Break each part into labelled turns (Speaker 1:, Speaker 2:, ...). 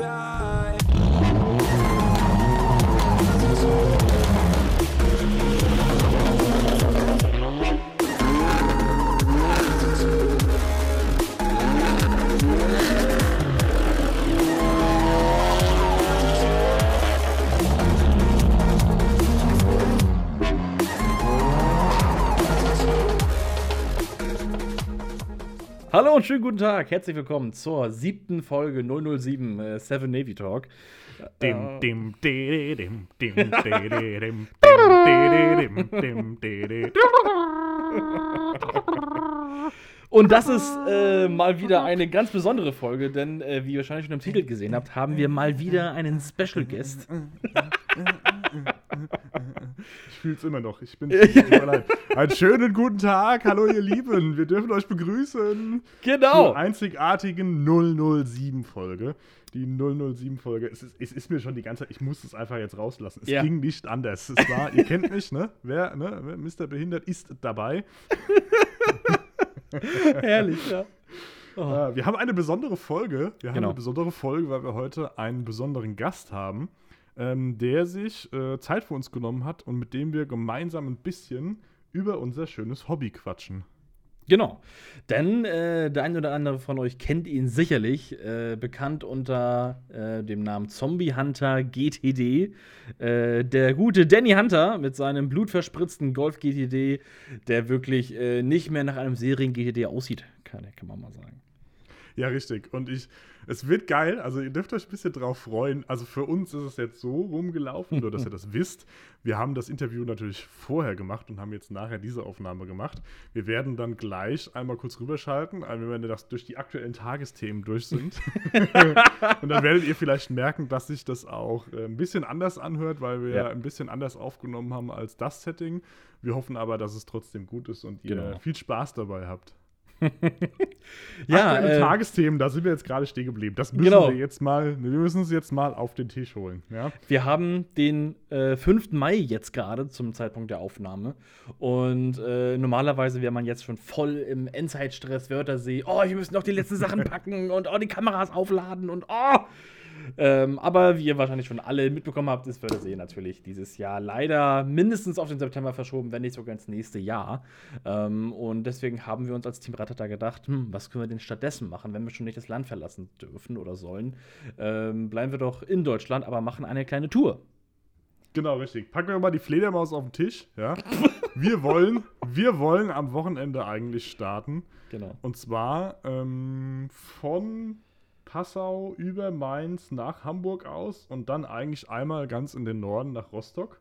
Speaker 1: about und schönen guten Tag. Herzlich willkommen zur siebten Folge 007 äh, Seven Navy Talk.
Speaker 2: Dim, dim, de, dim, dim, de, dim, dim, de, dim, dim, de, de.
Speaker 1: Und das ist äh, mal wieder eine ganz besondere Folge, denn äh, wie ihr wahrscheinlich schon im Titel gesehen habt, haben wir mal wieder einen Special Guest.
Speaker 2: Ich fühl's immer noch. Ich bin. Einen schönen guten Tag. Hallo, ihr Lieben. Wir dürfen euch begrüßen.
Speaker 1: Genau.
Speaker 2: Zur einzigartigen 007-Folge. Die 007-Folge. Es ist, es ist mir schon die ganze Zeit, ich muss es einfach jetzt rauslassen. Es
Speaker 1: Ja.
Speaker 2: ging nicht anders. Es war, ihr kennt mich, ne? Wer, ne? Wer Mr. Behindert ist dabei.
Speaker 1: Herrlich, ja.
Speaker 2: Äh, wir haben eine besondere Folge. Wir haben
Speaker 1: Genau.
Speaker 2: eine besondere Folge, weil wir heute einen besonderen Gast haben, ähm, der sich äh, Zeit für uns genommen hat und mit dem wir gemeinsam ein bisschen über unser schönes Hobby quatschen.
Speaker 1: Genau. Denn äh, der ein oder andere von euch kennt ihn sicherlich, äh, bekannt unter äh, dem Namen Zombie Hunter GTD. Äh, der gute Danny Hunter mit seinem blutverspritzten Golf GTD, der wirklich äh, nicht mehr nach einem Serien GTD aussieht, kann, kann man mal sagen.
Speaker 2: Ja, richtig. Und ich, es wird geil. Also, ihr dürft euch ein bisschen drauf freuen. Also, für uns ist es jetzt so rumgelaufen, nur dass ihr das wisst. Wir haben das Interview natürlich vorher gemacht und haben jetzt nachher diese Aufnahme gemacht. Wir werden dann gleich einmal kurz rüberschalten, also wenn wir das durch die aktuellen Tagesthemen durch sind. und dann werdet ihr vielleicht merken, dass sich das auch äh, ein bisschen anders anhört, weil wir
Speaker 1: Ja.
Speaker 2: ein bisschen anders aufgenommen haben als das Setting. Wir hoffen aber, dass es trotzdem gut ist und ihr
Speaker 1: Genau.
Speaker 2: viel Spaß dabei habt.
Speaker 1: Ja,
Speaker 2: Aktuelle
Speaker 1: äh,
Speaker 2: Tagesthemen, da sind wir jetzt gerade stehen geblieben. Das müssen
Speaker 1: Genau.
Speaker 2: wir jetzt mal, wir müssen es jetzt mal auf den Tisch holen. Ja?
Speaker 1: Wir haben den äh, 5. Mai jetzt gerade zum Zeitpunkt der Aufnahme. Und äh, normalerweise wäre man jetzt schon voll im Endzeitstress, Wörthersee. Oh, wir müssen noch die letzten Sachen packen und oh, die Kameras aufladen und oh. Ähm, aber wie ihr wahrscheinlich schon alle mitbekommen habt, ist Wörthersee natürlich dieses Jahr leider mindestens auf den September verschoben, wenn nicht sogar ins nächste Jahr. Ähm, und deswegen haben wir uns als Team Ratata gedacht, hm, was können wir denn stattdessen machen, wenn wir schon nicht das Land verlassen dürfen oder sollen? Ähm, bleiben wir doch in Deutschland, aber machen eine kleine Tour.
Speaker 2: Genau, richtig. Packen wir mal die Fledermaus auf den Tisch. Ja? wir, wollen, wir wollen am Wochenende eigentlich starten.
Speaker 1: Genau.
Speaker 2: Und zwar ähm, von Passau über Mainz nach Hamburg aus und dann eigentlich einmal ganz in den Norden nach Rostock.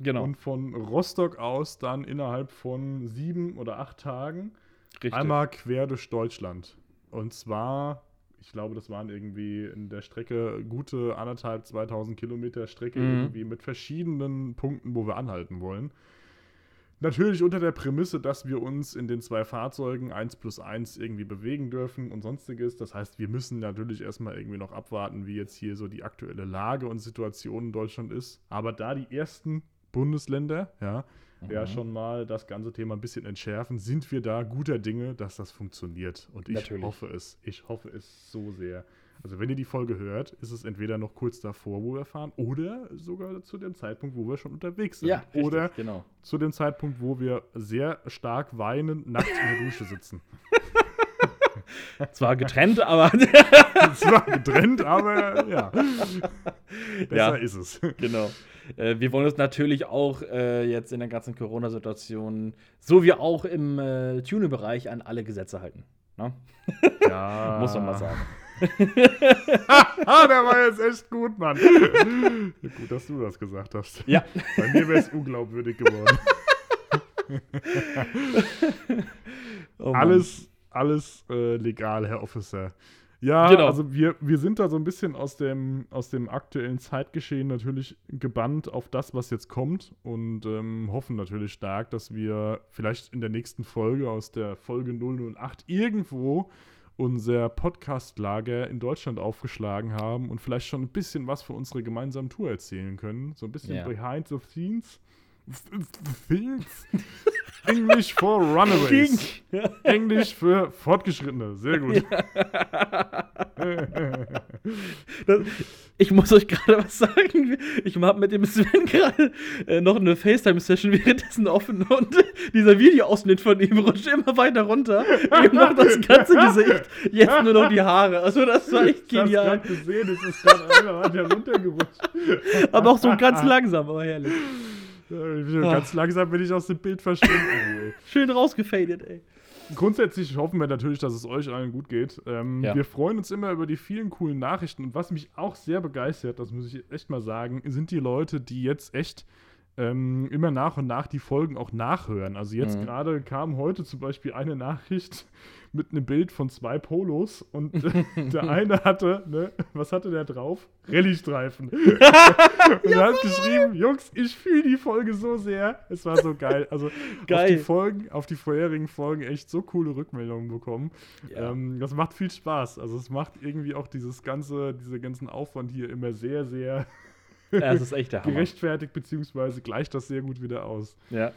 Speaker 1: Genau.
Speaker 2: Und von Rostock aus dann innerhalb von sieben oder acht Tagen
Speaker 1: Richtig.
Speaker 2: Einmal quer durch Deutschland. Und zwar, ich glaube, das waren irgendwie in der Strecke gute anderthalb, 2000 Kilometer Strecke
Speaker 1: Mhm.
Speaker 2: irgendwie mit verschiedenen Punkten, wo wir anhalten wollen. Natürlich unter der Prämisse, dass wir uns in den zwei Fahrzeugen 1 plus 1 irgendwie bewegen dürfen und sonstiges. Das heißt, wir müssen natürlich erstmal irgendwie noch abwarten, wie jetzt hier so die aktuelle Lage und Situation in Deutschland ist. Aber da die ersten Bundesländer, ja, ja
Speaker 1: Mhm.
Speaker 2: schon mal das ganze Thema ein bisschen entschärfen, sind wir da guter Dinge, dass das funktioniert. Und ich
Speaker 1: Natürlich.
Speaker 2: hoffe es. Ich hoffe es so sehr. Also wenn ihr die Folge hört, ist es entweder noch kurz davor, wo wir fahren, oder sogar zu dem Zeitpunkt, wo wir schon unterwegs sind.
Speaker 1: ja, richtig,
Speaker 2: oder
Speaker 1: genau.
Speaker 2: zu dem Zeitpunkt, wo wir sehr stark weinend nackt in der Dusche sitzen.
Speaker 1: Zwar getrennt, aber
Speaker 2: Zwar getrennt, aber ja. Besser
Speaker 1: Ja.
Speaker 2: ist es.
Speaker 1: genau. Äh, wir wollen uns natürlich auch äh, jetzt in der ganzen Corona-Situation, so wie auch im äh, Tuning-Bereich, an alle Gesetze halten. Ne?
Speaker 2: Ja.
Speaker 1: Muss man mal sagen.
Speaker 2: Ah, der war jetzt echt gut, Mann. gut, dass du das gesagt hast.
Speaker 1: Ja.
Speaker 2: Bei mir wäre es unglaubwürdig geworden.
Speaker 1: Oh
Speaker 2: alles alles äh, legal, Herr Officer. Ja,
Speaker 1: Genau.
Speaker 2: also wir, wir sind da so ein bisschen aus dem, aus dem aktuellen Zeitgeschehen natürlich gebannt auf das, was jetzt kommt und ähm, hoffen natürlich stark, dass wir vielleicht in der nächsten Folge aus der Folge 008 irgendwo unser Podcast-Lager in Deutschland aufgeschlagen haben und vielleicht schon ein bisschen was für unsere gemeinsame Tour erzählen können. So ein bisschen
Speaker 1: Ja.
Speaker 2: behind the scenes. Things. Englisch for Runaways. Englisch für Fortgeschrittene. Sehr gut.
Speaker 1: Das, ich muss euch gerade was sagen. Ich habe mit dem Sven gerade äh, noch eine FaceTime-Session währenddessen offen und dieser Videoausschnitt von ihm rutscht immer weiter runter. Eben noch das ganze Gesicht, jetzt nur noch die Haare. Also das war echt genial.
Speaker 2: Ich hab's gesehen, es ist gerade einmal weiter runtergerutscht.
Speaker 1: aber auch so ganz langsam, aber herrlich.
Speaker 2: Ganz langsam bin ich aus dem Bild verschwunden.
Speaker 1: Schön rausgefadet, ey.
Speaker 2: Grundsätzlich hoffen wir natürlich, dass es euch allen gut geht. Ähm,
Speaker 1: Ja.
Speaker 2: Wir freuen uns immer über die vielen coolen Nachrichten. Und was mich auch sehr begeistert, das muss ich echt mal sagen, sind die Leute, die jetzt echt ähm, immer nach und nach die Folgen auch nachhören. Also jetzt
Speaker 1: Mhm.
Speaker 2: gerade kam heute zum Beispiel eine Nachricht mit einem Bild von zwei Polos und der eine hatte, ne, was hatte der drauf? Rallye-Streifen. und er hat geschrieben, Jungs, ich fühle die Folge so sehr. Es war so geil. Also auf
Speaker 1: Geil.
Speaker 2: die Folgen, auf die vorherigen Folgen echt so coole Rückmeldungen bekommen.
Speaker 1: Ja.
Speaker 2: Ähm, das macht viel Spaß. Also es macht irgendwie auch dieses ganze, diese ganzen Aufwand hier immer sehr, sehr
Speaker 1: Ja, es ist echt der Hammer.
Speaker 2: gerechtfertigt, beziehungsweise gleicht das sehr gut wieder aus.
Speaker 1: Ja,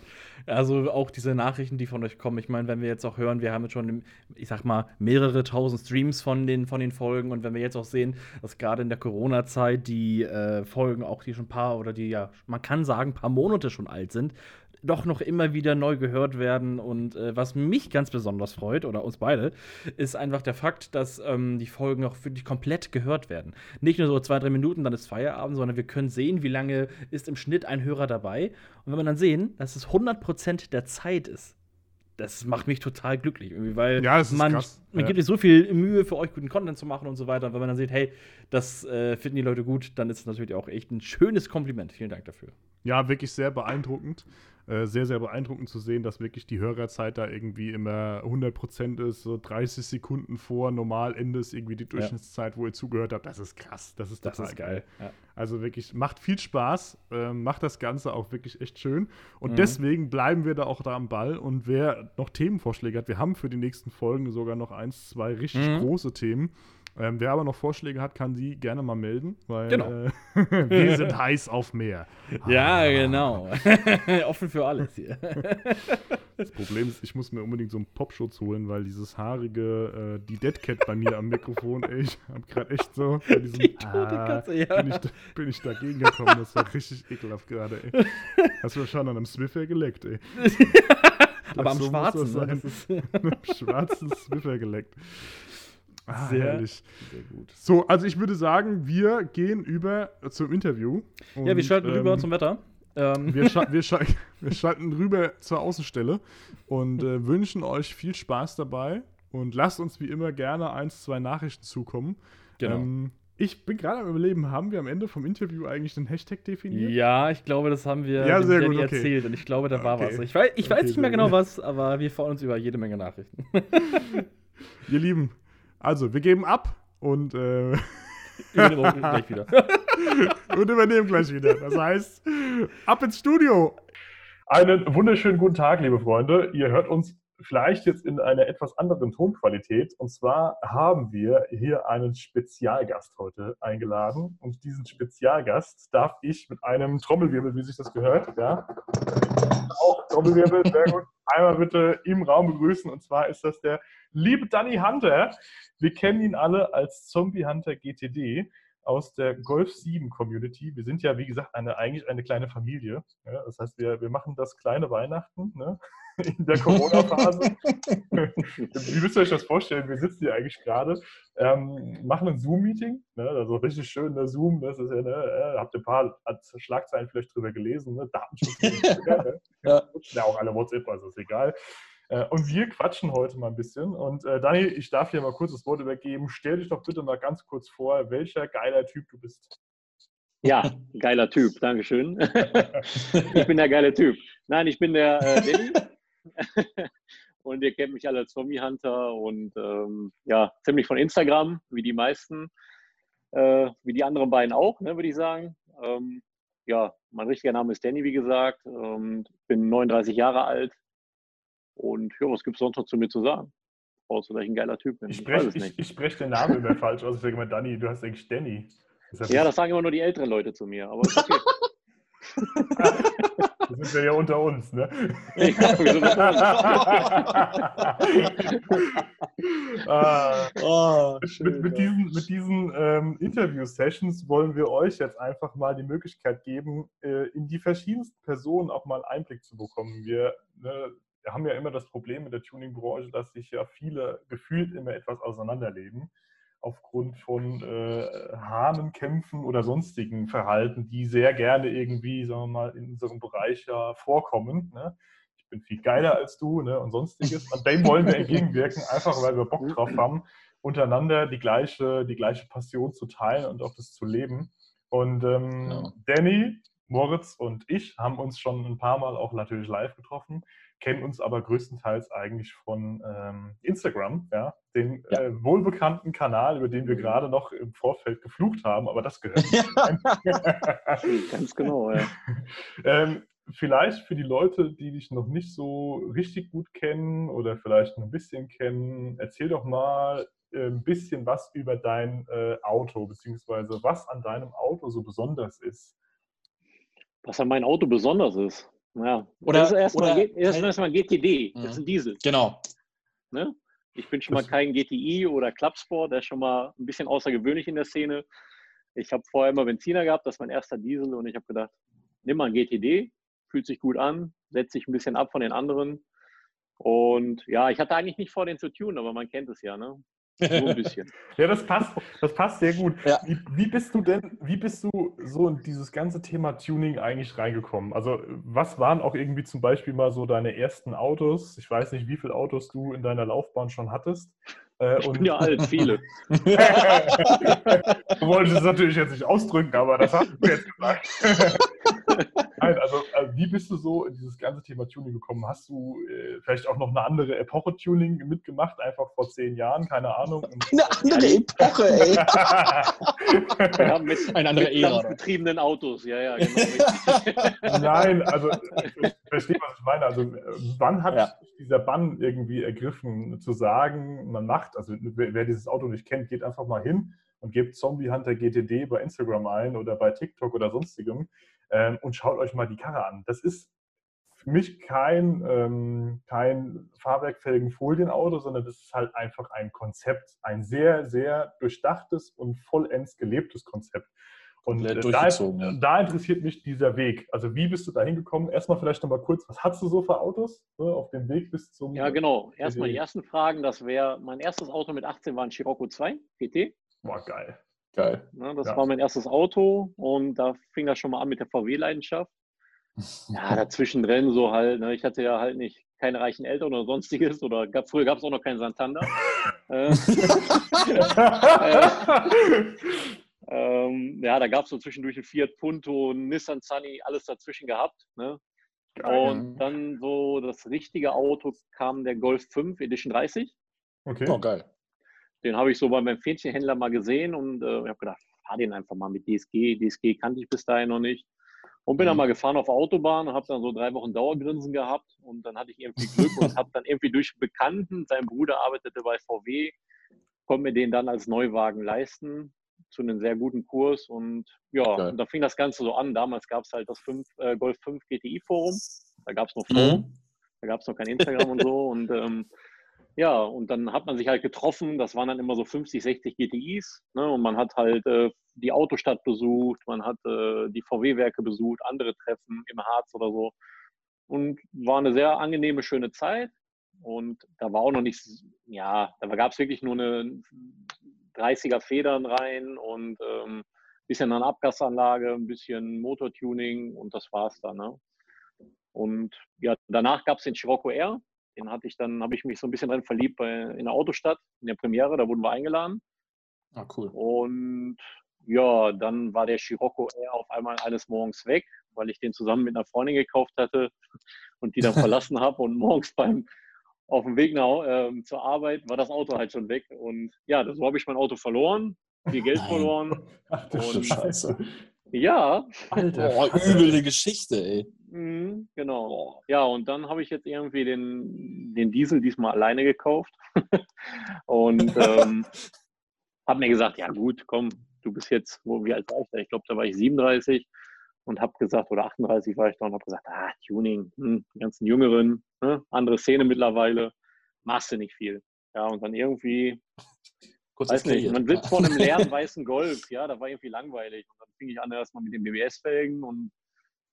Speaker 1: also auch diese Nachrichten, die von euch kommen. Ich meine, wenn wir jetzt auch hören, wir haben jetzt schon, ich sag mal, mehrere tausend Streams von den, von den Folgen. Und wenn wir jetzt auch sehen, dass gerade in der Corona-Zeit die äh, Folgen, auch die schon ein paar oder die ja, man kann sagen, ein paar Monate schon alt sind, doch noch immer wieder neu gehört werden. Und äh, was mich ganz besonders freut, oder uns beide, ist einfach der Fakt, dass ähm, die Folgen auch wirklich komplett gehört werden. Nicht nur so zwei, drei Minuten, dann ist Feierabend, sondern wir können sehen, wie lange ist im Schnitt ein Hörer dabei. Und wenn wir dann sehen, dass es 100% der Zeit ist, das macht mich total glücklich, irgendwie, weil
Speaker 2: Ja,
Speaker 1: man, man
Speaker 2: Ja.
Speaker 1: gibt sich so viel Mühe für euch, guten Content zu machen und so weiter. Und wenn man dann sieht, hey, das äh, finden die Leute gut, dann ist es natürlich auch echt ein schönes Kompliment. Vielen Dank dafür.
Speaker 2: Ja, wirklich sehr beeindruckend. Äh, sehr, sehr beeindruckend zu sehen, dass wirklich die Hörerzeit da irgendwie immer 100% ist, so 30 Sekunden vor Normalende ist irgendwie die Durchschnittszeit, wo ihr zugehört habt. Das ist krass. Das ist
Speaker 1: Das
Speaker 2: total
Speaker 1: ist geil. Ja.
Speaker 2: Also wirklich, macht viel Spaß, ähm, macht das Ganze auch wirklich echt schön. Und
Speaker 1: Mhm.
Speaker 2: deswegen bleiben wir da auch da am Ball. Und wer noch Themenvorschläge hat, wir haben für die nächsten Folgen sogar noch eins, zwei richtig
Speaker 1: Mhm.
Speaker 2: große Themen. Ähm, wer aber noch Vorschläge hat, kann die gerne mal melden, weil
Speaker 1: Genau.
Speaker 2: äh, wir sind heiß auf mehr.
Speaker 1: Ja, genau. Offen für alles hier.
Speaker 2: Das Problem ist, ich muss mir unbedingt so einen Popschutz holen, weil dieses haarige, äh, die Deadcat bei mir am Mikrofon, ey, ich hab gerade echt so bei diesem
Speaker 1: Die tote
Speaker 2: Ah,
Speaker 1: Katze, ja.
Speaker 2: bin, ich, bin ich dagegen gekommen. Das war richtig ekelhaft gerade, ey. Hast du wahrscheinlich an einem Swiffer geleckt, ey.
Speaker 1: Aber am
Speaker 2: So
Speaker 1: Schwarzen,
Speaker 2: das
Speaker 1: ne?
Speaker 2: sein.
Speaker 1: Das ist
Speaker 2: Einem schwarzen Swiffer geleckt. Ah,
Speaker 1: Sehr-
Speaker 2: herrlich.
Speaker 1: sehr gut.
Speaker 2: So, also ich würde sagen, wir gehen über zum Interview.
Speaker 1: Ja, wir
Speaker 2: Und,
Speaker 1: schalten rüber
Speaker 2: ähm,
Speaker 1: zum Wetter. Ähm,
Speaker 2: wir, scha wir, scha wir schalten rüber zur Außenstelle und äh, wünschen euch viel Spaß dabei und lasst uns wie immer gerne eins, zwei Nachrichten zukommen.
Speaker 1: genau.
Speaker 2: Ähm, ich bin gerade am Überleben, haben wir am Ende vom Interview eigentlich den Hashtag definiert?
Speaker 1: Ja, ich glaube, das haben wir
Speaker 2: Ja, sehr gut, okay.
Speaker 1: erzählt und ich glaube, da war
Speaker 2: Okay.
Speaker 1: was. Ich weiß, ich weiß
Speaker 2: Okay,
Speaker 1: nicht mehr genau was, aber wir freuen uns über jede Menge Nachrichten.
Speaker 2: Ihr Lieben, also wir geben ab und, äh,
Speaker 1: Übernehmen gleich wieder.
Speaker 2: und übernehmen gleich wieder. Das heißt, ab ins Studio.
Speaker 3: Einen wunderschönen guten Tag, liebe Freunde. Ihr hört uns vielleicht jetzt in einer etwas anderen Tonqualität. Und zwar haben wir hier einen Spezialgast heute eingeladen. Und diesen Spezialgast darf ich mit einem Trommelwirbel, wie sich das gehört, ja, auch Trommelwirbel, sehr gut, einmal bitte im Raum begrüßen. Und zwar ist das der liebe Danny Hunter. Wir kennen ihn alle als Zombie Hunter GTD aus der Golf 7 Community. Wir sind ja, wie gesagt, eine, eigentlich eine kleine Familie. Ja, das heißt, wir, wir machen das kleine Weihnachten ne? In der Corona-Phase. wie müsst ihr euch das vorstellen? Wir sitzen hier eigentlich gerade, ähm, machen ein Zoom-Meeting, ne? also richtig schön, ne? Zoom, das ist ja, ne? äh, habt ihr ein paar Schlagzeilen vielleicht drüber gelesen, ne? Datenschutz. ne?
Speaker 1: Ja.
Speaker 3: ja, auch alle WhatsApp, also ist egal. Äh, Und wir quatschen heute mal ein bisschen. Und äh, Daniel, ich darf dir mal kurz das Wort übergeben. Stell dich doch bitte mal ganz kurz vor, welcher geiler Typ du bist.
Speaker 4: Ja, geiler Typ, Dankeschön. ich bin der geile Typ. Nein, ich bin der äh, Danny. und ihr kennt mich alle als Zombie Hunter und ähm, ja, ziemlich von Instagram, wie die meisten, äh, wie die anderen beiden auch, ne, würde ich sagen. Ähm, ja, mein richtiger Name ist Danny, wie gesagt. Ähm, bin 39 Jahre alt. Und ja, was gibt es sonst noch zu mir zu sagen? Außer, dass ich ein geiler Typ bin.
Speaker 3: Ich
Speaker 4: Ich
Speaker 3: spreche ich,
Speaker 4: nicht.
Speaker 3: ich sprech den Namen immer falsch aus. Ich sage immer, Danny, du hast eigentlich Danny.
Speaker 4: Ja, das sagen immer nur die älteren Leute zu mir, aber ist okay.
Speaker 2: Das sind wir ja unter uns, ne?
Speaker 4: Ja, wir sind
Speaker 2: Ah,
Speaker 1: Oh,
Speaker 2: mit, mit diesen, mit diesen ähm, Interview-Sessions wollen wir euch jetzt einfach mal die Möglichkeit geben, äh, in die verschiedensten Personen auch mal Einblick zu bekommen. Wir, ne, wir haben ja immer das Problem in der Tuning-Branche, dass sich ja viele gefühlt immer etwas auseinanderleben aufgrund von äh, Hahnenkämpfen oder sonstigen Verhalten, die sehr gerne irgendwie, sagen wir mal, in unserem Bereich ja vorkommen. Ne? Ich bin viel geiler als du ne? und sonstiges. Und dem wollen wir entgegenwirken, einfach weil wir Bock drauf haben, untereinander die gleiche, die gleiche Passion zu teilen und auch das zu leben. Und ähm,
Speaker 3: Genau.
Speaker 2: Danny, Moritz und ich haben uns schon ein paar Mal auch natürlich live getroffen, kennen uns aber größtenteils eigentlich von ähm, Instagram, ja, dem
Speaker 3: Ja.
Speaker 2: Äh, wohlbekannten Kanal, über den wir gerade noch im Vorfeld geflucht haben, aber das gehört nicht rein.
Speaker 4: Ganz genau, ja.
Speaker 2: ähm, vielleicht für die Leute, die dich noch nicht so richtig gut kennen oder vielleicht nur ein bisschen kennen, erzähl doch mal äh, ein bisschen was über dein äh, Auto, beziehungsweise was an deinem Auto so besonders ist.
Speaker 4: Was an meinem Auto besonders ist. Ja.
Speaker 3: Oder-
Speaker 4: das ist erstmal
Speaker 3: oder-
Speaker 4: erst- erstmal ein GTD. Das
Speaker 3: Mhm.
Speaker 4: ist ein Diesel.
Speaker 3: Genau.
Speaker 4: Ne? Ich bin schon mal kein GTI oder Clubsport, der ist schon mal ein bisschen außergewöhnlich in der Szene. Ich habe vorher immer Benziner gehabt, das ist mein erster Diesel und ich habe gedacht, nimm mal ein GTD, fühlt sich gut an, setzt sich ein bisschen ab von den anderen. Und ja, ich hatte eigentlich nicht vor, den zu tunen, aber man kennt es ja, ne? So ein bisschen.
Speaker 2: Ja, das passt, das passt sehr gut.
Speaker 3: Ja.
Speaker 2: Wie, wie bist du denn, wie bist du so in dieses ganze Thema Tuning eigentlich reingekommen? Also, was waren auch irgendwie zum Beispiel mal so deine ersten Autos? Ich weiß nicht, wie viele Autos du in deiner Laufbahn schon hattest. Äh,
Speaker 4: Ich bin ja alt, viele.
Speaker 2: du wolltest es natürlich jetzt nicht ausdrücken, aber das hast du jetzt gesagt. Nein, also, also wie bist du so in dieses ganze Thema Tuning gekommen? Hast du äh, vielleicht auch noch eine andere Epoche Tuning mitgemacht, einfach vor zehn Jahren, keine Ahnung?
Speaker 3: Eine andere Epoche, ey.
Speaker 4: Ja, mit,
Speaker 3: Eine andere
Speaker 4: mit
Speaker 3: Ära.
Speaker 4: dampfbetriebenen Autos, ja, ja, genau.
Speaker 2: Nein, also ich verstehe, was ich meine. Also äh, wann hat
Speaker 3: Ja.
Speaker 2: dieser Bann irgendwie ergriffen, zu sagen, man macht, also wer, wer dieses Auto nicht kennt, geht einfach mal hin und gebt Zombie Hunter GTD bei Instagram ein oder bei TikTok oder sonstigem ähm, und schaut euch mal die Karre an. Das ist für mich kein, ähm, kein fahrwerkfähigen Folienauto, sondern das ist halt einfach ein Konzept, ein sehr, sehr durchdachtes und vollends gelebtes Konzept. Und äh, da,
Speaker 3: ja.
Speaker 2: da interessiert mich dieser Weg. Also wie bist du da hingekommen? Erstmal vielleicht nochmal kurz, was hast du so für Autos ne, auf dem Weg bis zum...
Speaker 4: Ja, genau. Erstmal die ersten Fragen. Das wäre, mein erstes Auto mit 18 war ein Scirocco 2 GT.
Speaker 2: Boah, geil.
Speaker 3: Geil.
Speaker 4: Ne, das
Speaker 2: Ja.
Speaker 4: war mein erstes Auto und da fing das schon mal an mit der VW-Leidenschaft. Ja, dazwischen drin so halt. Ne, ich hatte ja halt nicht keine reichen Eltern oder sonstiges oder gab, früher gab es auch noch keinen Santander. äh, ähm, ja, da gab es so zwischendurch einen Fiat Punto, einen Nissan Sunny, alles dazwischen gehabt. Ne? Und dann so das richtige Auto kam der Golf 5 Edition 30.
Speaker 2: Okay.
Speaker 3: Oh, geil.
Speaker 4: Den habe ich so bei meinem Fähnchenhändler mal gesehen und äh, ich habe gedacht, fahr den einfach mal mit DSG. DSG kannte ich bis dahin noch nicht. Und bin dann
Speaker 3: Mhm.
Speaker 4: mal gefahren auf Autobahn und habe dann so drei Wochen Dauergrinsen gehabt und dann hatte ich irgendwie Glück und habe dann irgendwie durch Bekannten, sein Bruder arbeitete bei VW, konnte mir den dann als Neuwagen leisten zu einem sehr guten Kurs und ja,
Speaker 3: Geil.
Speaker 4: und da fing das Ganze so an. Damals gab es halt das 5, äh, Golf 5 GTI Forum, da gab es noch Forum.
Speaker 3: Mhm.
Speaker 4: Da gab es noch kein Instagram und so. Und ähm, ja, und dann hat man sich halt getroffen. Das waren dann immer so 50, 60 GTIs. Ne? Und man hat halt äh, die Autostadt besucht, man hat äh, die VW-Werke besucht, andere Treffen im Harz oder so. Und war eine sehr angenehme, schöne Zeit. Und da war auch noch nichts, ja, da gab es wirklich nur eine 30er Federn rein und ähm, bisschen an Abgasanlage, ein bisschen Motortuning und das war's dann. Ne? Und ja, danach gab es den Scirocco R. Den hatte ich dann, habe ich mich so ein bisschen dran verliebt bei, in der Autostadt, in der Premiere, da wurden wir eingeladen.
Speaker 3: Ah, cool.
Speaker 4: Und ja, dann war der Scirocco R auf einmal eines Morgens weg, weil ich den zusammen mit einer Freundin gekauft hatte und die dann verlassen habe. Und morgens beim auf dem Weg nach, ähm, zur Arbeit war das Auto halt schon weg. Und ja, so habe ich mein Auto verloren, viel Geld
Speaker 3: Nein.
Speaker 4: verloren.
Speaker 2: Ach du
Speaker 4: Und-
Speaker 3: Scheiße.
Speaker 4: Ja,
Speaker 2: Alter.
Speaker 3: Boah, üble Geschichte, ey.
Speaker 4: Mhm, genau. Ja, und dann habe ich jetzt irgendwie den, den Diesel diesmal alleine gekauft. und ähm, habe mir gesagt, ja gut, komm, du bist jetzt, wo, wie alt war ich da? Ich glaube, da war ich 37. und habe gesagt, oder 38 war ich da und habe gesagt, ah, Tuning, hm, die ganzen Jüngeren, ne? andere Szene mittlerweile, machst du nicht viel. Ja, und dann irgendwie,
Speaker 3: Kurz
Speaker 4: weiß nicht, man sitzt vor einem leeren weißen Golf, ja, da war irgendwie langweilig. Fing ich an erstmal mit den BBS-Felgen und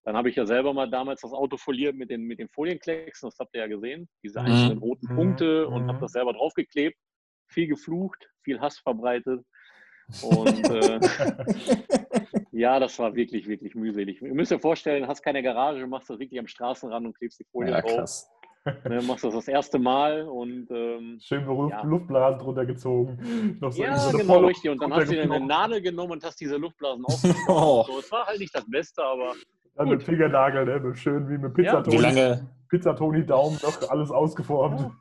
Speaker 4: dann habe ich ja selber mal damals das Auto foliert mit den, mit den Folienklecksen, das habt ihr ja gesehen, diese
Speaker 3: Mhm.
Speaker 4: einzelnen roten
Speaker 2: Mhm.
Speaker 4: Punkte und
Speaker 2: Mhm.
Speaker 4: habe das selber draufgeklebt, viel geflucht, viel Hass verbreitet. Und äh, ja, das war wirklich, wirklich mühselig. Ihr müsst euch vorstellen, hast keine Garage, machst das wirklich am Straßenrand und klebst die Folie
Speaker 3: ja,
Speaker 4: drauf.
Speaker 3: krass.
Speaker 4: Ne, machst das das erste Mal und ähm,
Speaker 2: Schön Luft,
Speaker 4: Ja.
Speaker 2: Luftblasen drunter gezogen. Noch so
Speaker 4: ja,
Speaker 2: so
Speaker 4: genau
Speaker 2: Voll-
Speaker 4: richtig. Und dann hast du dir eine. Nadel genommen und hast diese Luftblasen aufgestochen.
Speaker 3: Oh.
Speaker 4: so, es war halt nicht das Beste, aber
Speaker 2: Dann mit Fingernagel, ne? schön wie mit
Speaker 4: Ja.
Speaker 2: Pizzatoni.
Speaker 3: Wie lange,
Speaker 2: Pizzatoni Daumen noch alles ausgeformt.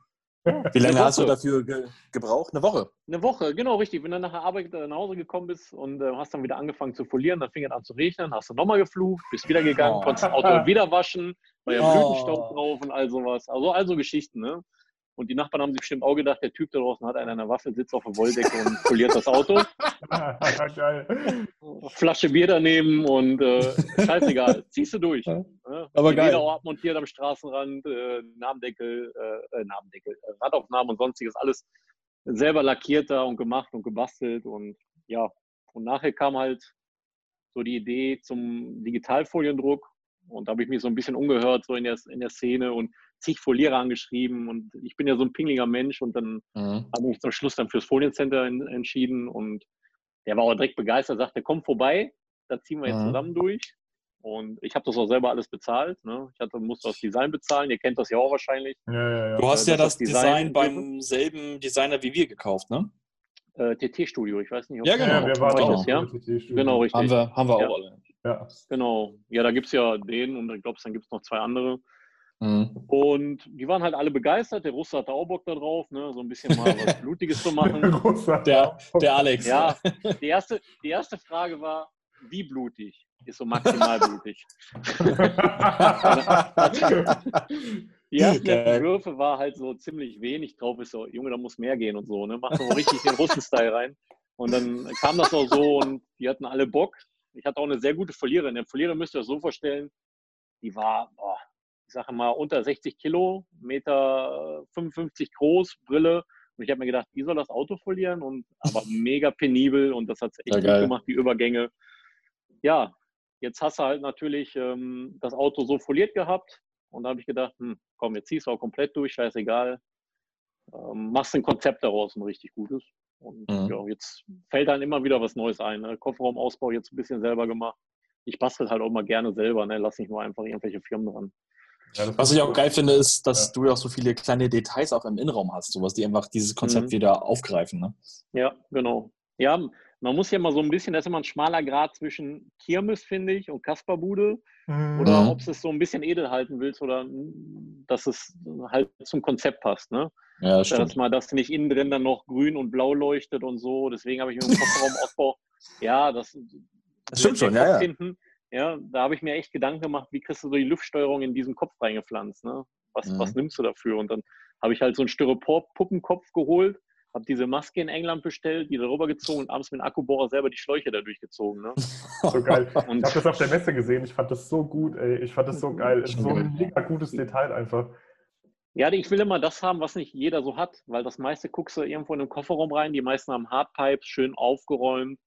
Speaker 3: Wie lange hast du dafür ge gebraucht? Eine Woche.
Speaker 4: eine Woche, genau richtig. Wenn du nach der Arbeit äh, nach Hause gekommen bist und äh, hast dann wieder angefangen zu folieren, dann fing es an zu regnen, hast du nochmal geflucht, bist wieder gegangen,
Speaker 3: Oh.
Speaker 4: konntest das Auto wieder waschen, war ja
Speaker 3: Oh.
Speaker 4: Blütenstaub drauf und all sowas. Also, also Geschichten, ne? Und die Nachbarn haben sich bestimmt auch gedacht, der Typ da draußen hat einen an der Waffe, sitzt auf der Wolldecke und foliert das Auto. Flasche Bier daneben und äh, scheißegal, ziehst du durch.
Speaker 3: Ja. Aber geil.
Speaker 4: Ort montiert am Straßenrand, äh, Namendeckel, äh, äh, Namendeckel, Radaufnahmen und sonstiges, alles selber lackiert da und gemacht und gebastelt und ja. Und nachher kam halt so die Idee zum Digitalfoliendruck und da habe ich mich so ein bisschen umgehört, so in der, in der Szene und zig Folierer angeschrieben und ich bin ja so ein pingliger Mensch und dann
Speaker 3: Mhm.
Speaker 4: habe mich zum Schluss dann fürs Foliencenter en- entschieden und der war auch direkt begeistert, sagte, komm vorbei, da ziehen wir jetzt
Speaker 3: Mhm.
Speaker 4: zusammen durch. Und ich habe das auch selber alles bezahlt. Ne? Ich hatte, musste das Design bezahlen, ihr kennt das ja auch wahrscheinlich.
Speaker 2: Ja, ja, ja.
Speaker 3: Du hast
Speaker 4: Äh,
Speaker 3: ja
Speaker 4: das
Speaker 3: das
Speaker 4: Design-
Speaker 3: Design beim selben Designer wie wir gekauft, ne?
Speaker 4: Äh, TT-Studio, ich weiß nicht, ob
Speaker 3: Ja,
Speaker 2: Ja,
Speaker 3: genau.
Speaker 2: ja, wir waren
Speaker 3: Genau.
Speaker 2: auch
Speaker 4: Ja. Genau, richtig.
Speaker 3: Haben wir, haben wir
Speaker 4: Ja.
Speaker 3: auch alle.
Speaker 2: Ja.
Speaker 4: Genau. Ja, da gibt es ja den und ich glaube, dann gibt es noch zwei andere.
Speaker 3: Mhm.
Speaker 4: Und die waren halt alle begeistert. Der Russe hatte auch Bock da drauf, ne? so ein bisschen mal was Blutiges zu machen.
Speaker 2: Großer
Speaker 3: Der, der Alex.
Speaker 4: Ja, die erste, die erste Frage war, wie blutig? Ist so maximal blutig. Die ersten. Entwürfe war halt so ziemlich wenig drauf. Ist so, Junge, da muss mehr gehen und so. Ne? Mach so richtig den Russen-Style rein. Und dann kam das auch so und die hatten alle Bock. Ich hatte auch eine sehr gute Verliererin. Der Verlierer müsst ihr euch so vorstellen, die war, boah, ich sage mal, unter 60 Kilo, Meter 55 groß, Brille. Und ich habe mir gedacht, die soll das Auto verlieren und aber mega penibel und das hat echt
Speaker 3: Ja,
Speaker 4: gut gemacht, die Übergänge. Ja, jetzt hast du halt natürlich ähm, das Auto so foliert gehabt und da habe ich gedacht, hm, komm, jetzt ziehst du auch komplett durch, scheißegal. Ähm, machst ein Konzept daraus, ein richtig gutes. Und
Speaker 3: Mhm.
Speaker 4: ja, jetzt fällt dann immer wieder was Neues ein. Ne? Kofferraumausbau jetzt ein bisschen selber gemacht. Ich bastel halt auch mal gerne selber, ne? lass nicht nur einfach irgendwelche Firmen dran.
Speaker 2: Ja, das
Speaker 3: Was ich auch geil finde, ist, dass
Speaker 2: Ja.
Speaker 3: du ja auch so viele kleine Details auch im Innenraum hast, sowas, die einfach dieses Konzept
Speaker 4: Mhm.
Speaker 3: wieder aufgreifen. Ne?
Speaker 4: Ja, genau. Ja, man muss ja mal so ein bisschen, das ist immer ein schmaler Grad zwischen Kirmes, finde ich, und Kasperbude.
Speaker 2: Mhm.
Speaker 4: Oder
Speaker 3: Mhm.
Speaker 4: ob du es so ein bisschen edel halten willst oder dass es halt zum Konzept passt. Ne?
Speaker 3: Ja, das
Speaker 4: Dass
Speaker 3: stimmt.
Speaker 4: mal, dass nicht innen drin dann noch grün und blau leuchtet und so. Deswegen habe ich mir im Kofferraumausbau, ja, das,
Speaker 3: Das stimmt schon, ja, ja.
Speaker 4: Hinten, ja, da habe ich mir echt Gedanken gemacht, wie kriegst du so die Luftsteuerung in diesen Kopf reingepflanzt? Ne? Was,
Speaker 3: Mhm.
Speaker 4: was nimmst du dafür? Und dann habe ich halt so einen Styropor-Puppenkopf geholt, habe diese Maske in England bestellt, die darüber gezogen und abends mit dem Akkubohrer selber die Schläuche da durchgezogen. Ne?
Speaker 2: So geil. Ich habe das auf der Messe gesehen. Ich fand das so gut, ey. Ich fand das so geil. So ein mega gutes Detail einfach.
Speaker 4: Ja, ich will immer das haben, was nicht jeder so hat, weil das meiste guckst du irgendwo in den Kofferraum rein, die meisten haben Hardpipes, schön aufgeräumt.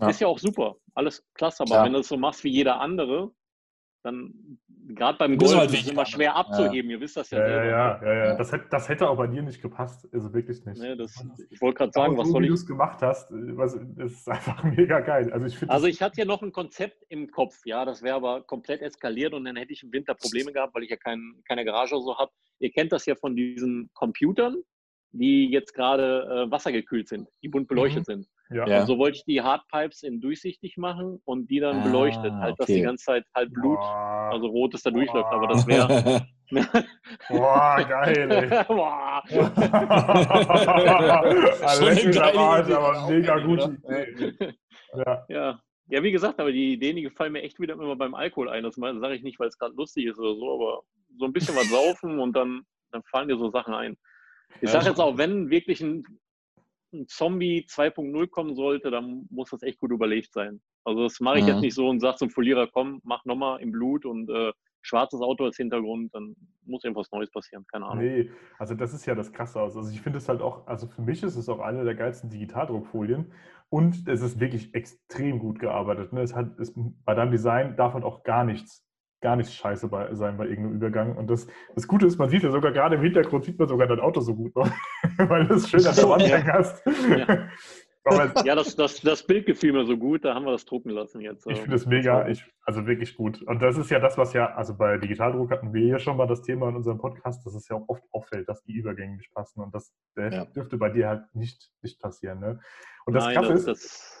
Speaker 3: Ja.
Speaker 4: Ist ja auch super, alles klasse, aber
Speaker 3: Klar.
Speaker 4: wenn du es so machst wie jeder andere, dann gerade beim Golf
Speaker 3: halt
Speaker 4: ist immer schwer abzuheben, ihr wisst das ja,
Speaker 2: Ja, ja, ja, ja, ja.
Speaker 3: Ja.
Speaker 2: Das, hätte, das hätte auch bei dir nicht gepasst. Also wirklich nicht.
Speaker 4: Ne, das, ich wollte gerade sagen,
Speaker 2: Aber
Speaker 4: was
Speaker 2: so,
Speaker 4: soll
Speaker 2: wie du
Speaker 4: ich.
Speaker 2: es gemacht hast, was, das ist einfach mega geil. Also ich finde
Speaker 4: Also ich hatte ja noch ein Konzept im Kopf, ja, das wäre aber komplett eskaliert und dann hätte ich im Winter Probleme gehabt, weil ich ja kein, keine Garage oder so habe. Ihr kennt das ja von diesen Computern, die jetzt gerade äh, wassergekühlt sind, die bunt beleuchtet sind.
Speaker 2: Ja.
Speaker 3: Ja.
Speaker 4: Und so wollte ich die Hardpipes in durchsichtig machen und die dann
Speaker 3: Ah,
Speaker 4: beleuchtet, halt, dass
Speaker 3: okay.
Speaker 4: die ganze Zeit halt Blut,
Speaker 2: Boah,
Speaker 4: also rotes da durchläuft. Aber das wäre.
Speaker 2: boah, geil, ey.
Speaker 4: Boah.
Speaker 3: Idee,
Speaker 2: aber mega
Speaker 3: Ja.
Speaker 2: gute Idee. Ja.
Speaker 4: ja. ja, wie gesagt, aber die Ideen, die gefallen mir echt wieder immer beim Alkohol ein. Das sage ich nicht, weil es gerade lustig ist oder so, aber so ein bisschen was saufen und dann, dann fallen dir so Sachen ein. Ich sage jetzt auch, wenn wirklich ein ein Zombie 2.0 kommen sollte, dann muss das echt gut überlegt sein. Also das mache ich
Speaker 3: Mhm.
Speaker 4: jetzt nicht so und sage zum Folierer, komm, mach nochmal im Blut und äh, schwarzes Auto als Hintergrund, dann muss irgendwas Neues passieren, keine Ahnung.
Speaker 2: Nee, also das ist ja das Krasse aus. Also ich finde es halt auch, also für mich ist es auch eine der geilsten Digitaldruckfolien und es ist wirklich extrem gut gearbeitet. Ne? Es hat, es, bei deinem Design darf halt auch gar nichts, gar nichts scheiße bei, sein bei irgendeinem Übergang. Und das, das Gute ist, man sieht ja sogar gerade im Hintergrund, sieht man sogar dein Auto so gut noch, weil du es schön an der Wand
Speaker 4: ja.
Speaker 2: hast.
Speaker 4: Ja. Ja, das, das, das Bild gefiel mir so gut, da haben wir das drucken lassen jetzt.
Speaker 2: Ich
Speaker 4: äh,
Speaker 2: finde es mega, ich, also wirklich gut. Und das ist ja das, was ja, also bei Digitaldruck hatten wir ja schon mal das Thema in unserem Podcast, dass es ja auch oft auffällt, dass die Übergänge nicht passen. Und das
Speaker 3: Ja.
Speaker 2: dürfte bei dir halt nicht, nicht passieren. Ne? Und das
Speaker 4: Nein,
Speaker 2: Krasse
Speaker 4: das,
Speaker 2: ist,
Speaker 4: das,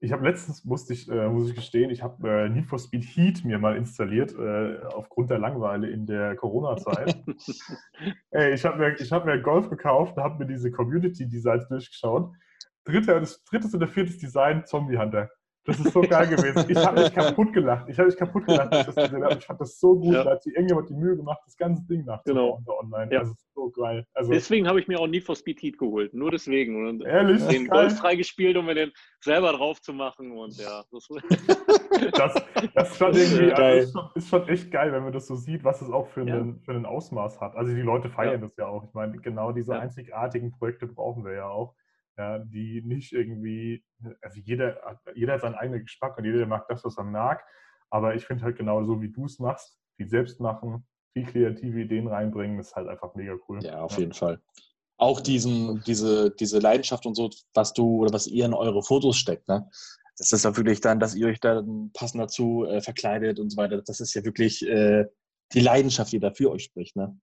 Speaker 2: ich habe letztens, musste ich, äh, muss ich gestehen, ich habe äh, Need for Speed Heat mir mal installiert, äh, aufgrund der Langeweile in der Corona-Zeit. Ey, ich habe mir, ich hab mir Golf gekauft und habe mir diese Community-Designs durchgeschaut. Dritter, das drittes oder viertes Design, Zombie Hunter. Das ist so geil gewesen. Ich habe mich kaputt gelacht. Ich habe mich kaputt gelacht, als ich das gesehen habe. Ich fand das so gut.
Speaker 4: Ja.
Speaker 2: Da hat sich irgendjemand die Mühe gemacht, das ganze Ding nachzubauen
Speaker 4: Genau.
Speaker 2: da online.
Speaker 4: Ja.
Speaker 2: Also so geil. Also
Speaker 4: deswegen habe ich mir auch Need for Speed Heat geholt. Nur deswegen. Und
Speaker 2: ehrlich,
Speaker 4: den. Golf freigespielt, um mir den selber drauf zu machen. Und ja, das,
Speaker 2: Das, das ist schon irgendwie, also ist, schon, ist schon echt geil, wenn man das so sieht, was es auch für,
Speaker 4: Ja.
Speaker 2: einen, für einen Ausmaß hat. Also die Leute feiern
Speaker 4: Ja.
Speaker 2: das ja auch. Ich meine, genau diese einzigartigen Projekte brauchen wir ja auch. Ja, die nicht irgendwie, also jeder, hat- jeder hat seinen eigenen Geschmack und jeder mag das, was er mag. Aber ich finde halt genau so, wie du es machst, viel selbst machen, viel kreative Ideen reinbringen, ist halt einfach mega cool.
Speaker 3: Ja, auf jeden Fall. Auch diesen, diese, diese Leidenschaft und so, was du oder was ihr in eure Fotos steckt, ne? Das ist ja wirklich dann, dass ihr euch dann passend dazu äh, verkleidet und so weiter. Das ist ja wirklich äh, die Leidenschaft, die da für euch spricht, ne?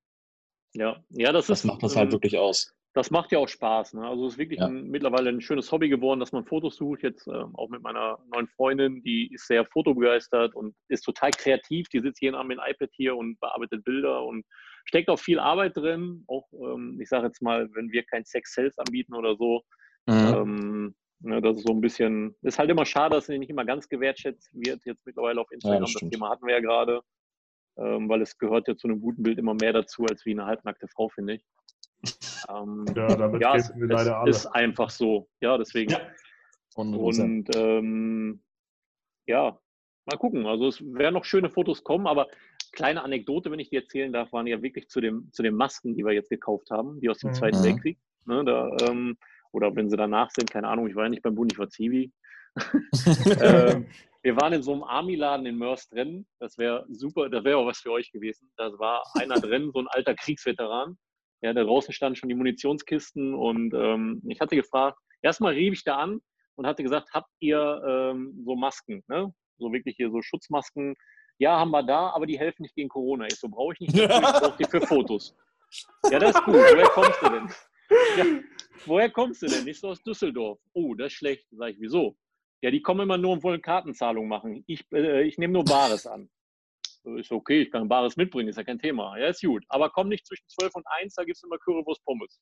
Speaker 4: ja. ja, das,
Speaker 3: Das
Speaker 4: ist.
Speaker 3: macht das halt
Speaker 4: ähm,
Speaker 3: wirklich aus.
Speaker 4: Das macht ja auch Spaß. Ne? Also es ist wirklich
Speaker 3: Ja.
Speaker 4: ein, mittlerweile ein schönes Hobby geworden, dass man Fotos sucht. Jetzt ähm, auch mit meiner neuen Freundin, die ist sehr fotobegeistert und ist total kreativ. Die sitzt jeden Abend mit dem iPad hier und bearbeitet Bilder und steckt auch viel Arbeit drin. Auch, ähm, ich sage jetzt mal, wenn wir kein Sex Sales anbieten oder so,
Speaker 3: Mhm.
Speaker 4: ähm, ne, das ist so ein bisschen, ist halt immer schade, dass sie nicht immer ganz gewertschätzt wird. Jetzt mittlerweile auf Instagram, das,
Speaker 3: stimmt.
Speaker 4: Thema hatten wir ja gerade, ähm, weil es gehört ja zu einem guten Bild immer mehr dazu, als wie eine halbnackte Frau, finde ich. Ähm,
Speaker 2: Ja, damit
Speaker 4: ja, es,
Speaker 2: kämpfen wir leider
Speaker 4: es
Speaker 2: alle.
Speaker 4: ist einfach so. Ja, deswegen.
Speaker 3: Ja. 100%.
Speaker 4: Und ähm, ja, mal gucken. Also es werden noch schöne Fotos kommen, aber kleine Anekdote, wenn ich die erzählen darf, waren ja wirklich zu, dem, zu den Masken, die wir jetzt gekauft haben, die aus dem
Speaker 2: Mhm.
Speaker 4: Zweiten
Speaker 3: Mhm.
Speaker 4: Weltkrieg. Ne, da, ähm, oder wenn sie danach sind, keine Ahnung, ich war ja nicht beim Bund, ich war Zivi. ähm, wir waren in so einem Army-Laden in Mörs drin. Das wäre super, das wäre auch was für euch gewesen. Da war einer drin, so ein alter Kriegsveteran. Ja, da draußen standen schon die Munitionskisten und ähm, ich hatte gefragt, erstmal rief ich da an und hatte gesagt, habt ihr ähm, so Masken, ne? So wirklich hier so Schutzmasken. Ja, haben wir da, aber die helfen nicht gegen Corona. Ich so, brauche ich nicht, ich brauche die für Fotos. Ja, das ist gut. Woher kommst du denn? Ja, woher kommst du denn? Ich so aus Düsseldorf. Oh, das ist schlecht. Sag ich, wieso? Ja, die kommen immer nur und wollen Kartenzahlung machen. Ich, äh, ich nehme nur Bares an. Ist okay, ich kann Bares mitbringen, ist ja kein Thema. Ja, ist gut. Aber komm nicht zwischen 12 und 1, da gibt es immer Currywurst Pommes.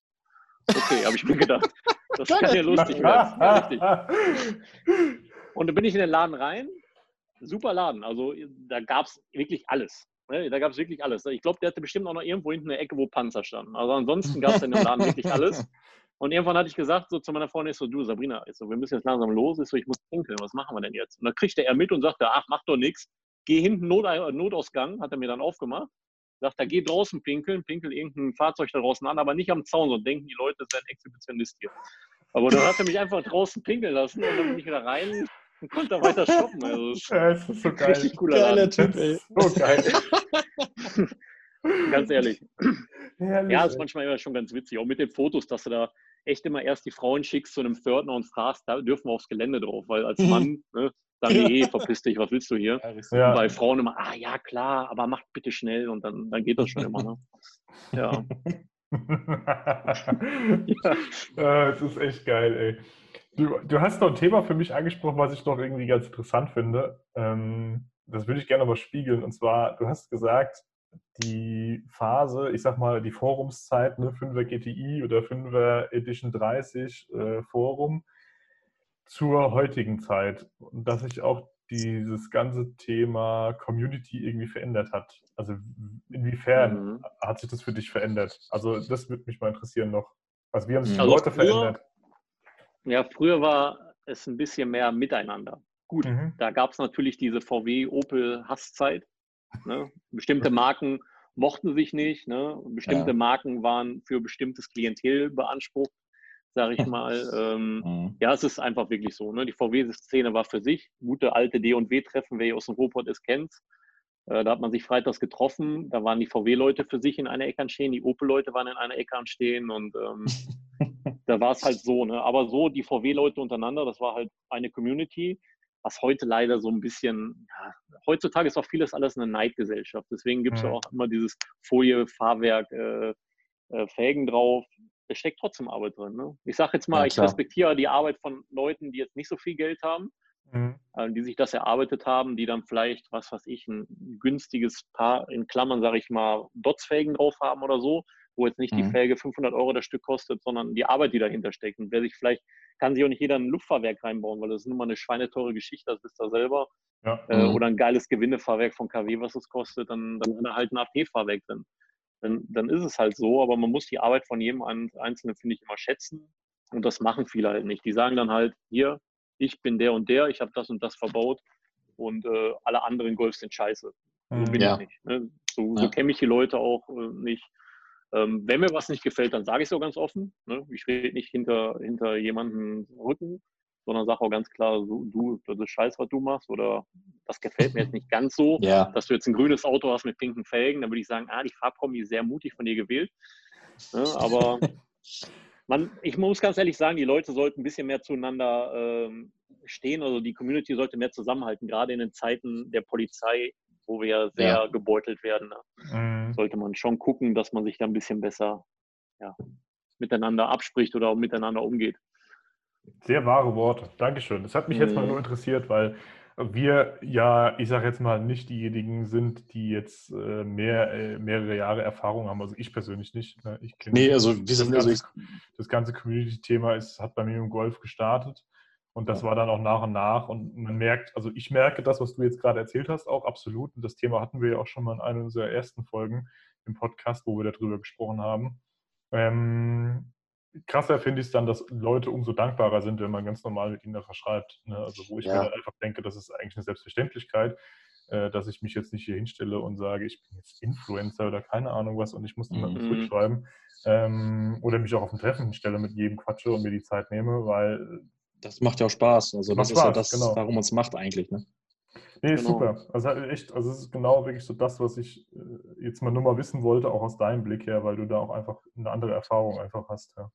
Speaker 4: Okay, habe ich mir gedacht. Das kann ja lustig werden. Ja, richtig. Und dann bin ich in den Laden rein. Super Laden. Also da gab es wirklich alles. Ne? Da gab es wirklich alles. Ich glaube, der hatte bestimmt auch noch irgendwo hinten eine Ecke, wo Panzer standen. Also ansonsten gab es in dem Laden wirklich alles. Und irgendwann hatte ich gesagt, so zu meiner Freundin, ich so, du Sabrina, ich so, wir müssen jetzt langsam los. Ich so, ich muss pinkeln, was machen wir denn jetzt? Und dann kriegte er mit und sagte, ach, mach doch nichts. Geh hinten Not, Notausgang, hat er mir dann aufgemacht. Sagt er, geh draußen pinkeln, pinkel irgendein Fahrzeug da draußen an, aber nicht am Zaun, sonst denken die Leute, das ist ein Exhibitionist hier. Aber dann hat er mich einfach draußen pinkeln lassen und dann bin ich wieder rein und konnte da weiter shoppen. Also das ist
Speaker 2: ist so geil.
Speaker 4: richtig cooler
Speaker 3: Geiler. Typ,
Speaker 2: Das
Speaker 3: ey.
Speaker 2: ist so geil.
Speaker 4: Ganz ehrlich.
Speaker 2: Herrlich,
Speaker 4: Ja, ist
Speaker 2: ey.
Speaker 4: manchmal immer schon ganz witzig. Auch mit den Fotos, dass du da echt immer erst die Frauen schickst zu einem Pförtner und fragst, da dürfen wir aufs Gelände drauf, weil als
Speaker 3: Mhm.
Speaker 4: Mann, ne, sagen die, eh, verpiss dich, was willst du hier?
Speaker 2: Ja.
Speaker 4: Und bei Frauen immer, ah ja, klar, aber macht bitte schnell und dann, dann geht das schon immer. Ne? Ja. ja.
Speaker 2: Ja, es ist echt geil, ey. Du, du hast noch ein Thema für mich angesprochen, was ich noch irgendwie ganz interessant finde. Ähm, das würde ich gerne mal spiegeln. Und zwar, du hast gesagt, die Phase, ich sag mal, die Forumszeit, ne, 5er GTI oder 5er Edition 30 äh, Forum zur heutigen Zeit. Und dass sich auch dieses ganze Thema Community irgendwie verändert hat. Also inwiefern
Speaker 4: Mhm.
Speaker 2: hat sich das für dich verändert? Also das würde mich mal interessieren noch. Also wie haben sich die
Speaker 4: Also
Speaker 2: Leute
Speaker 4: früher-
Speaker 2: verändert?
Speaker 4: Ja, früher war es ein bisschen mehr miteinander. Gut,
Speaker 2: Mhm.
Speaker 4: da gab es natürlich diese VW-Opel-Hasszeit. Ne? Bestimmte Marken mochten sich nicht. Ne? Bestimmte
Speaker 3: Ja.
Speaker 4: Marken waren für bestimmtes Klientel beansprucht, sage ich mal. ähm,
Speaker 3: Mhm.
Speaker 4: ja, es ist einfach wirklich so. Ne? Die VW-Szene war für sich. Gute alte D&W-Treffen, wer hier aus dem Ruhrpott ist, kennt äh, Da hat man sich freitags getroffen. Da waren die VW-Leute für sich in einer Ecke anstehen, die Opel-Leute waren in einer Ecke anstehen und ähm, da war es halt so. Ne? Aber so die VW-Leute untereinander, das war halt eine Community, was heute leider so ein bisschen, ja, heutzutage ist auch vieles alles eine Neidgesellschaft. Deswegen gibt es ja
Speaker 2: Mhm.
Speaker 4: auch immer dieses Folie, Fahrwerk, äh, äh, Felgen drauf. Da steckt trotzdem Arbeit drin. Ne? Ich sage jetzt mal,
Speaker 3: Ja,
Speaker 4: ich respektiere die Arbeit von Leuten, die jetzt nicht so viel Geld haben,
Speaker 2: Mhm.
Speaker 4: äh, die sich das erarbeitet haben, die dann vielleicht, was weiß ich, ein günstiges Paar, in Klammern sage ich mal, Dots-Felgen drauf haben oder so, wo jetzt nicht die
Speaker 3: Mhm.
Speaker 4: Felge 500 Euro das Stück kostet, sondern die Arbeit, die dahinter steckt. Und wer sich vielleicht, kann sich auch nicht jeder ein Luftfahrwerk reinbauen, weil das ist nun mal eine schweineteure Geschichte, das wisst ihr selber.
Speaker 2: Ja.
Speaker 4: Äh,
Speaker 3: Mhm.
Speaker 4: oder ein geiles Gewindefahrwerk von KW, was es kostet, dann, dann halt ein AP-Fahrwerk drin. Dann, dann ist es halt so, aber man muss die Arbeit von jedem Ein- Einzelnen, finde ich, immer schätzen. Und das machen viele halt nicht. Die sagen dann halt, hier, ich bin der und der, ich habe das und das verbaut und äh, alle anderen Golfs sind scheiße. So
Speaker 2: Mhm.
Speaker 4: bin
Speaker 3: Ja.
Speaker 4: ich nicht. Ne? So, so
Speaker 3: Ja.
Speaker 4: kenne ich die Leute auch äh, nicht. Ähm, wenn mir was nicht gefällt, dann sage ich es auch ganz offen. Ne? Ich rede nicht hinter, hinter jemanden Rücken, sondern sage auch ganz klar, so, du, das ist scheiße, was du machst oder das gefällt mir jetzt nicht ganz so.
Speaker 3: Ja,
Speaker 4: Dass du jetzt ein grünes Auto hast mit pinken Felgen, dann würde ich sagen, ah, die Farbkombi ist sehr mutig von dir gewählt. Ne? Aber man, ich muss ganz ehrlich sagen, die Leute sollten ein bisschen mehr zueinander ähm, stehen. Also die Community sollte mehr zusammenhalten, gerade in den Zeiten der Polizei, wo wir ja sehr
Speaker 3: Ja.
Speaker 4: gebeutelt werden. Ne?
Speaker 2: Mhm.
Speaker 4: Sollte man schon gucken, dass man sich da ein bisschen besser ja, miteinander abspricht oder auch miteinander umgeht.
Speaker 2: Sehr wahre Worte. Dankeschön. Das hat mich jetzt mal
Speaker 4: Mhm.
Speaker 2: nur interessiert, weil wir ja, ich sage jetzt mal, nicht diejenigen sind, die jetzt äh, mehr, äh, mehrere Jahre Erfahrung haben. Also ich persönlich nicht. Ne? Ich
Speaker 3: nee, also wir
Speaker 2: das
Speaker 3: sind, also
Speaker 2: ganze, das ganze Community-Thema ist, hat bei mir im Golf gestartet. Und das war dann auch nach und nach. Und man merkt, also ich merke das, was du jetzt gerade erzählt hast, auch absolut. Und das Thema hatten wir ja auch schon mal in einer unserer ersten Folgen im Podcast, wo wir darüber gesprochen haben. Ähm, krasser finde ich es dann, dass Leute umso dankbarer sind, wenn man ganz normal mit ihnen da verschreibt. Ne? Also wo ich
Speaker 3: Ja.
Speaker 2: mir dann einfach denke, das ist eigentlich eine Selbstverständlichkeit, äh, dass ich mich jetzt nicht hier hinstelle und sage, ich bin jetzt Influencer oder keine Ahnung was und ich muss niemandem
Speaker 4: Mhm.
Speaker 2: zurückschreiben. Ähm, oder mich auch auf ein Treffen hinstelle, mit jedem quatsche und mir die Zeit nehme, weil
Speaker 3: das macht ja auch Spaß. Also das ist ja das,
Speaker 2: genau.
Speaker 3: warum man es macht eigentlich. Ne?
Speaker 2: Nee,
Speaker 4: Genau.
Speaker 2: super. Also halt echt, also es ist genau wirklich so das, was ich äh, jetzt mal nur mal wissen wollte, auch aus deinem Blick her, weil du da auch einfach eine andere Erfahrung einfach hast. Ja.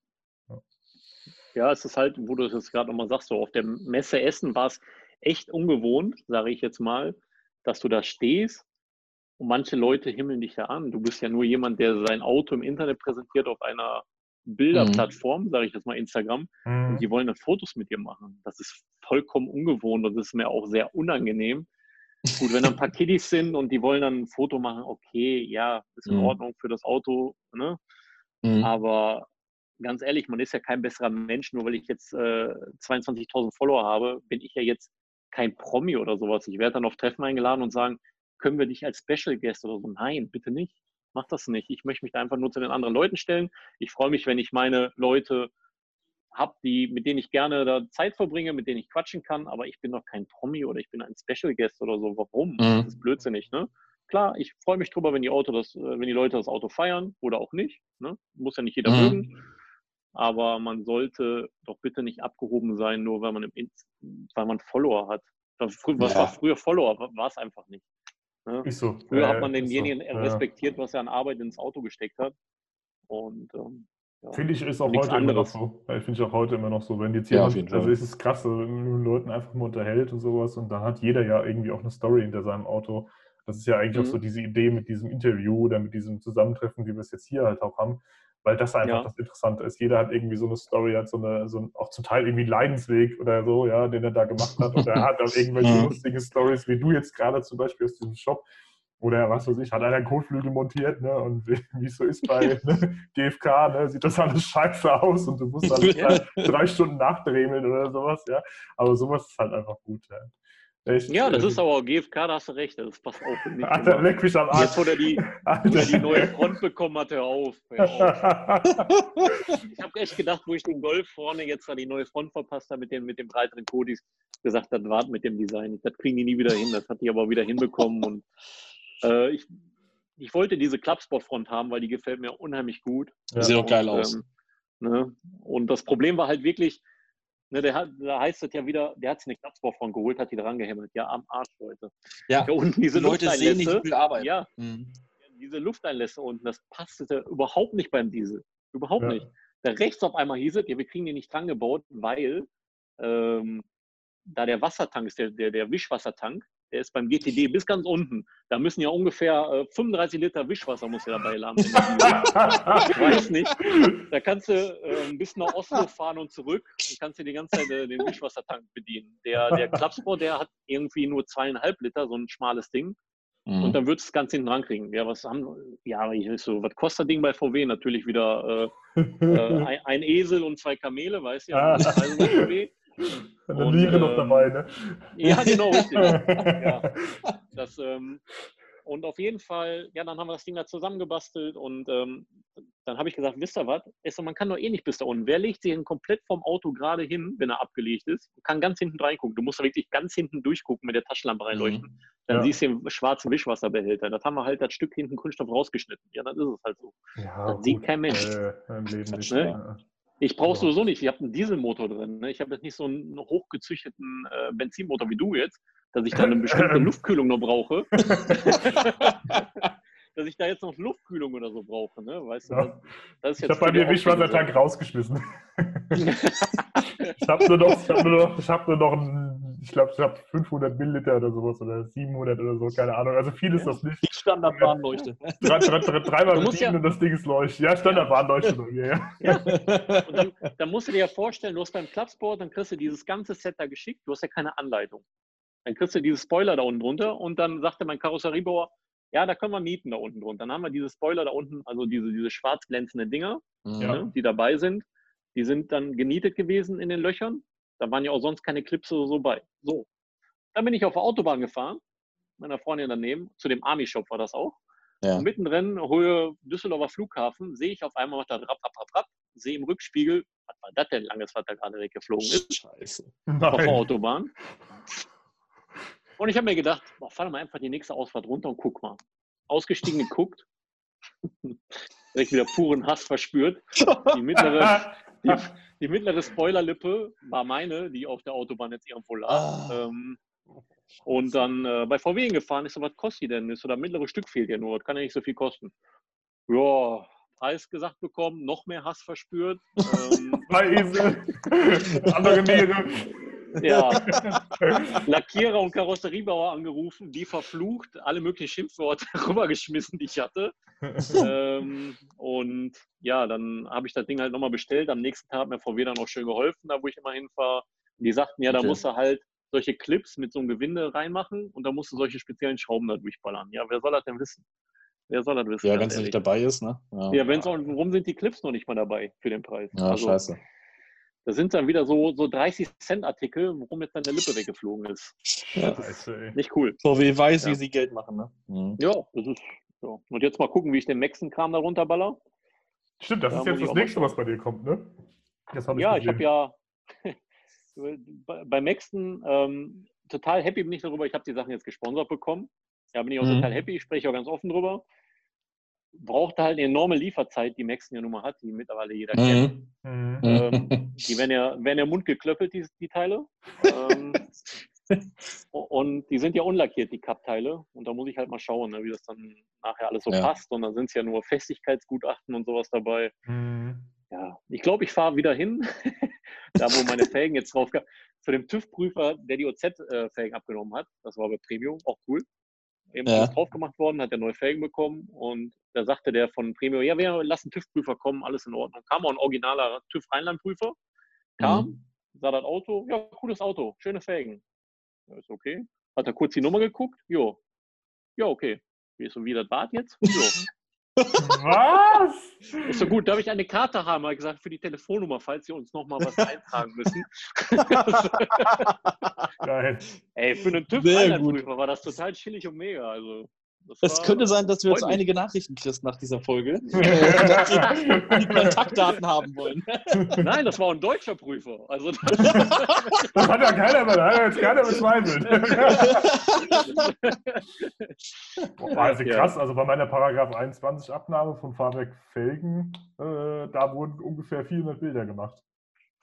Speaker 4: Ja, es ist halt, wo du es jetzt gerade nochmal sagst, so auf der Messe Essen war es echt ungewohnt, sage ich jetzt mal, dass du da stehst und manche Leute himmeln dich da an. Du bist ja nur jemand, der sein Auto im Internet präsentiert auf einer Bilderplattform, sage ich jetzt mal Instagram, und
Speaker 2: Mhm.
Speaker 4: die wollen dann Fotos mit dir machen. Das ist vollkommen ungewohnt und das ist mir auch sehr unangenehm. Gut, wenn da ein paar Kiddies sind und die wollen dann ein Foto machen, okay, ja, ist in
Speaker 3: Mhm.
Speaker 4: Ordnung für das Auto, ne?
Speaker 3: Mhm.
Speaker 4: Aber ganz ehrlich, man ist ja kein besserer Mensch, nur weil ich jetzt äh, 22.000 Follower habe, bin ich ja jetzt kein Promi oder sowas. Ich werde dann auf Treffen eingeladen und sagen, können wir dich als Special Guest oder so? Nein, bitte nicht. Mach das nicht. Ich möchte mich da einfach nur zu den anderen Leuten stellen. Ich freue mich, wenn ich meine Leute habe, die, mit denen ich gerne da Zeit verbringe, mit denen ich quatschen kann, aber ich bin doch kein Promi oder ich bin ein Special Guest oder so. Warum?
Speaker 3: Mhm.
Speaker 4: Das ist blödsinnig, ne? Klar, ich freue mich drüber, wenn die, Auto das, äh, wenn die Leute das Auto feiern oder auch nicht. Ne? Muss ja nicht jeder
Speaker 3: Mhm.
Speaker 4: mögen. Aber man sollte doch bitte nicht abgehoben sein, nur weil man, im weil man Follower hat. Was
Speaker 3: Ja.
Speaker 4: war früher Follower? War es einfach nicht. Ne?
Speaker 2: Ist so.
Speaker 4: Früher
Speaker 2: Ja,
Speaker 4: hat man
Speaker 2: so.
Speaker 4: denjenigen
Speaker 2: Ja.
Speaker 4: respektiert, was er an Arbeit ins Auto gesteckt hat. Und ähm, ja.
Speaker 2: Finde ich, ist auch
Speaker 4: Nichts
Speaker 2: heute immer noch
Speaker 4: anderes.
Speaker 2: so. Ja, Finde ich auch heute immer noch so. Wenn jetzt
Speaker 3: Ja,
Speaker 2: jemand, also es ist krass, wenn man mit Leuten einfach mal unterhält und sowas und dann hat jeder ja irgendwie auch eine Story hinter seinem Auto. Das ist ja eigentlich auch
Speaker 4: Mhm.
Speaker 2: so diese Idee mit diesem Interview oder mit diesem Zusammentreffen, wie wir es jetzt hier halt auch haben, weil das einfach
Speaker 4: Ja.
Speaker 2: das Interessante ist. Jeder hat irgendwie so eine Story, hat so eine, so ein, auch zum Teil irgendwie einen Leidensweg oder so, ja, den er da gemacht hat. Oder er hat dann irgendwelche
Speaker 3: Mhm.
Speaker 2: lustigen Stories, wie du jetzt gerade zum Beispiel aus diesem Shop. Oder was weiß ich, hat einer einen Kotflügel montiert, ne? Und wie es so ist bei ne, GFK, ne, sieht das alles scheiße aus und du musst dann
Speaker 4: Ja.
Speaker 2: drei, drei Stunden nachdremeln oder sowas, ja. Aber sowas ist halt einfach gut, ja. Echt,
Speaker 4: Ja, das
Speaker 2: äh,
Speaker 4: ist aber GFK, da hast du recht, das passt auch nicht.
Speaker 2: Alter,
Speaker 4: immer.
Speaker 2: leck mich am Arsch.
Speaker 4: Jetzt, wo der die, wo
Speaker 2: Alter.
Speaker 4: der die neue Front bekommen hat, hör auf. Hör auf. Ich habe echt gedacht, wo ich den Golf vorne jetzt da die neue Front verpasst habe mit den, mit den breiteren Kodis, gesagt, das warten mit dem Design. Das kriegen die nie wieder hin. Das hat die aber wieder hinbekommen. Und äh, ich, ich wollte diese Clubsport-Front haben, weil die gefällt mir unheimlich gut.
Speaker 3: Sieht doch geil
Speaker 4: Und,
Speaker 3: aus.
Speaker 4: Ähm, ne? Und das Problem war halt wirklich, ne, der hat, da heißt es ja wieder, der hat sich eine Clubsport-Front geholt, hat die dran gehämmert. Ja, am Arsch, Leute.
Speaker 3: Ja,
Speaker 4: Da unten diese
Speaker 3: die Leute sehen nicht, viel Arbeit.
Speaker 4: Ja,
Speaker 3: Mhm.
Speaker 4: diese Lufteinlässe unten, das passte überhaupt nicht beim Diesel. Überhaupt
Speaker 2: Ja.
Speaker 4: nicht. Da rechts auf einmal hieß es, ja, wir kriegen die nicht dran gebaut, weil ähm, da der Wassertank ist, der, der, der Wischwassertank, der ist beim GTD bis ganz unten. Da müssen ja ungefähr äh, 35 Liter Wischwasser muss ja dabei haben. ich weiß nicht. Da kannst du äh, bis nach Oslo fahren und zurück und kannst dir die ganze Zeit äh, den Wischwassertank bedienen. Der, der Clubsport, der hat irgendwie nur zweieinhalb Liter, so ein schmales Ding.
Speaker 3: Mhm.
Speaker 4: Und dann würdest du es ganz hinten dran kriegen. Ja, was haben ja, ich weiß so, was kostet das Ding bei VW? Natürlich wieder äh, äh, ein, ein Esel und zwei Kamele, weißt du ja.
Speaker 2: Eine
Speaker 4: Und,
Speaker 2: Niere noch
Speaker 4: ähm,
Speaker 2: dabei, ne?
Speaker 4: Ja, genau, richtig. Ja. Das, ähm, und auf jeden Fall, ja, dann haben wir das Ding da zusammengebastelt und ähm, dann habe ich gesagt, wisst ihr was? Man kann doch eh nicht bis da unten. Wer legt sich denn komplett vom Auto gerade hin, wenn er abgelegt ist? und kann ganz hinten reingucken. Du musst da wirklich ganz hinten durchgucken mit der Taschenlampe reinleuchten. Dann
Speaker 2: Ja.
Speaker 4: siehst du den schwarzen Wischwasserbehälter. Das haben wir halt das Stück hinten Kunststoff rausgeschnitten. Ja, dann ist es halt so.
Speaker 2: Ja,
Speaker 4: Das sieht kein Mensch.
Speaker 2: Äh, Leben nicht.
Speaker 4: Ne? Ich brauche
Speaker 2: Ja.
Speaker 4: sowieso nicht. Ich habe einen Dieselmotor drin. Ne? Ich habe jetzt nicht so einen hochgezüchteten äh, Benzinmotor wie du jetzt, dass ich da eine bestimmte Luftkühlung noch brauche. dass ich da jetzt noch Luftkühlung oder so brauche. Ne? Weißt du,
Speaker 2: Ja.
Speaker 4: das, das
Speaker 2: Ich habe bei mir Wischwassertank rausgeschmissen. ich habe nur noch, ich habe nur noch, ich habe nur noch, ein, ich glaube, ich habe 500 Milliliter oder sowas oder 700 oder so, keine Ahnung. Also viel ist das nicht.
Speaker 3: Die Standardwarnleuchte.
Speaker 2: Drei, drei, drei, dreimal
Speaker 4: Du musst
Speaker 2: bedienen
Speaker 4: ja-
Speaker 2: und das Ding ist leuchtet. Ja, Standardwarnleuchte bei mir, ja.
Speaker 4: Ja. Und dann, dann musst du dir ja vorstellen, du hast beim Clubsport, dann kriegst du dieses ganze Set da geschickt, du hast ja keine Anleitung. Dann kriegst du dieses Spoiler da unten drunter und dann sagte mein Karosseriebauer, ja, da können wir mieten da unten drunter. Dann haben wir diese Spoiler da unten, also diese, diese schwarz glänzenden Dinger,
Speaker 2: Ja.
Speaker 4: ne, die dabei sind. Die sind dann genietet gewesen in den Löchern. Da waren ja auch sonst keine Clips oder so bei. So. Dann bin ich auf der Autobahn gefahren, meiner Freundin daneben, zu dem Army-Shop war das auch.
Speaker 3: Ja.
Speaker 4: Mittendrin, Höhe Düsseldorfer Flughafen, sehe ich auf einmal, macht da rapp, rapp, rapp, rapp, sehe im Rückspiegel, was war das denn langes, was da gerade weggeflogen ist,
Speaker 3: Scheiße.
Speaker 4: auf der. Autobahn. Und ich habe mir gedacht, boah, fahr doch mal einfach die nächste Ausfahrt runter und guck mal. Ausgestiegen, geguckt, direkt wieder puren Hass verspürt. Die mittlere, die, die mittlere Spoilerlippe war meine, die auf der Autobahn jetzt irgendwo lag.
Speaker 3: Ah.
Speaker 4: Ähm, und dann äh, bei VW hingefahren, ist so, was kostet die denn? Ist so, das mittlere Stück fehlt ja nur, das kann ja nicht so viel kosten. Ja, Preis gesagt bekommen, noch mehr Hass verspürt. Ähm,
Speaker 2: Zwei Esel, andere Niere.
Speaker 4: Ja, Lackierer und Karosseriebauer angerufen, die verflucht, alle möglichen Schimpfworte rübergeschmissen, die ich hatte. ähm, und ja, dann habe ich das Ding halt nochmal bestellt. Am nächsten Tag hat mir VW dann auch schön geholfen, da wo ich immer hinfahre. Die sagten, ja, da
Speaker 3: Okay.
Speaker 4: musst du halt solche Clips mit so einem Gewinde reinmachen und da musst du solche speziellen Schrauben da durchballern. Ja, wer soll das denn wissen? Wer soll das wissen?
Speaker 3: Ja,
Speaker 4: ganz
Speaker 3: wenn es nicht
Speaker 4: ehrlich?
Speaker 3: dabei ist, ne? Ja,
Speaker 4: Ja, wenn's auch, warum sind die Clips noch nicht mal dabei für den Preis?
Speaker 3: ja
Speaker 4: Also,
Speaker 3: scheiße.
Speaker 4: Das sind dann wieder so, so 30 Cent Artikel, worum jetzt deine Lippe weggeflogen ist.
Speaker 2: Scheiße, ey.
Speaker 4: Nicht cool.
Speaker 3: VW weiß,
Speaker 4: Ja.
Speaker 3: wie sie Geld machen, ne? Mhm.
Speaker 4: Ja, das ist so. Und jetzt mal gucken, wie ich den Maxen-Kram da runterballer.
Speaker 2: Stimmt, das
Speaker 4: Da
Speaker 2: ist jetzt
Speaker 4: ich
Speaker 2: das nächste, was bei dir kommt, ne? Das hab
Speaker 4: Ja, ich habe ja bei, bei Maxen ähm, total happy bin ich darüber. Ich habe die Sachen jetzt gesponsert bekommen. Da bin ich auch
Speaker 3: Mhm.
Speaker 4: total happy. Ich spreche auch ganz offen drüber. Brauchte halt eine enorme Lieferzeit, die Maxen ja nun mal hat, die mittlerweile jeder kennt.
Speaker 3: Mhm.
Speaker 2: Mhm.
Speaker 4: Ähm, Die werden ja, werden ja Mund geklöppelt, die, die Teile. Ähm, und die sind ja unlackiert, die Cup-Teile. Und da muss ich halt mal schauen, ne, wie das dann nachher alles so
Speaker 3: Ja.
Speaker 4: passt. Und dann sind es ja nur Festigkeitsgutachten und sowas dabei.
Speaker 2: Mhm.
Speaker 4: Ja, ich glaube, ich fahre wieder hin, da wo meine Felgen jetzt drauf gab, zu dem TÜV-Prüfer, der die OZ-Felgen abgenommen hat. Das war bei Premium, auch cool. Eben
Speaker 3: Ja.
Speaker 4: drauf gemacht worden, hat er neue Felgen bekommen und da sagte der von Premium, ja, wir lassen TÜV-Prüfer kommen, alles in Ordnung. Kam auch ein originaler TÜV-Rheinland-Prüfer, kam,
Speaker 3: Mhm.
Speaker 4: sah das Auto, ja, cooles Auto, schöne Felgen. Ja, ist okay. Hat er kurz die Nummer geguckt, jo. Ja, okay. Wie ist so wie das Bad jetzt? Jo.
Speaker 2: Was?
Speaker 4: Ist so gut, darf ich eine Karte haben? Hat gesagt, für die Telefonnummer, falls Sie uns nochmal was eintragen müssen.
Speaker 2: Geil.
Speaker 4: Ey, für einen. TÜV-Einheitsprüfer war das total chillig und mega. Also,
Speaker 3: Es
Speaker 4: war-
Speaker 3: könnte sein, dass wir jetzt einige Nachrichten kriegst nach dieser Folge, dass die, die Kontaktdaten haben wollen.
Speaker 4: Nein, das war ein deutscher Prüfer. Also, das,
Speaker 2: Das hat ja keiner, mehr- hat jetzt keiner bezweifelt. Boah, also
Speaker 4: Ja.
Speaker 2: krass, also bei meiner Paragraph 21 Abnahme von Fahrwerk Felgen, äh, da wurden ungefähr 400 Bilder gemacht.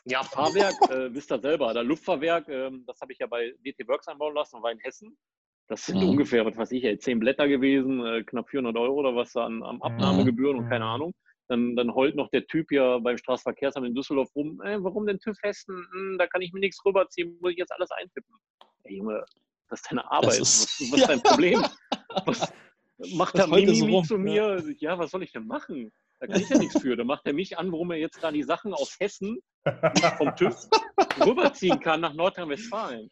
Speaker 4: ja, Fahrwerk, äh, wisst ihr selber. Der Luftfahrwerk, ähm, das habe ich ja bei DT Works einbauen lassen, war in Hessen. Das sind
Speaker 3: Mhm.
Speaker 4: ungefähr, was weiß ich, ey, 10 Blätter gewesen, äh, knapp 400 Euro oder was da an, an Abnahmegebühren und
Speaker 2: Mhm.
Speaker 4: keine Ahnung. Dann, dann heult noch der Typ ja beim Straßenverkehrsamt in Düsseldorf rum, äh, warum denn TÜV Hessen? Hm, da kann ich mir nichts rüberziehen, muss ich jetzt alles eintippen. Ey Junge, das ist deine Arbeit.
Speaker 3: ist-
Speaker 4: was, was ist dein Problem? Was, macht der
Speaker 3: er so
Speaker 4: Mimimi
Speaker 3: rum,
Speaker 4: zu mir? Ja. was soll ich denn machen? Da kann ich ja nichts für. Da macht er mich an, warum er jetzt da die Sachen aus Hessen vom TÜV rüberziehen kann nach Nordrhein-Westfalen.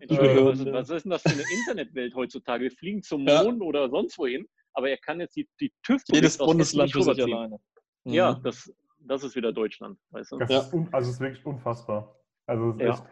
Speaker 4: Entschuldigung, was, was ist denn das für eine Internetwelt heutzutage? Wir fliegen zum
Speaker 3: Ja.
Speaker 4: Mond oder sonst wohin, aber er kann jetzt die, die tüv
Speaker 3: Jedes Bundesland für sich alleine. Mhm.
Speaker 4: Ja, das, das ist wieder Deutschland, weißt du?
Speaker 2: Das
Speaker 3: Ja.
Speaker 2: ist un, also es ist wirklich unfassbar. Also es ist
Speaker 4: Ja.
Speaker 2: echt,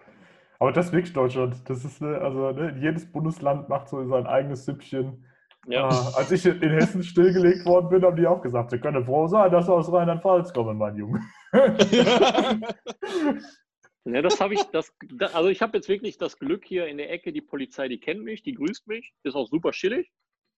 Speaker 2: aber das ist wirklich Deutschland. Das ist ne, also ne, jedes Bundesland macht so sein eigenes Süppchen.
Speaker 4: Ja.
Speaker 2: Ah, als ich in Hessen stillgelegt worden bin, haben die auch gesagt, sie können froh sein, dass sie aus Rheinland-Pfalz kommen, mein Junge.
Speaker 4: Ja, das habe ich, das, da, also ich habe jetzt wirklich das Glück hier in der Ecke, die Polizei, die kennt mich, die grüßt mich, ist auch super chillig.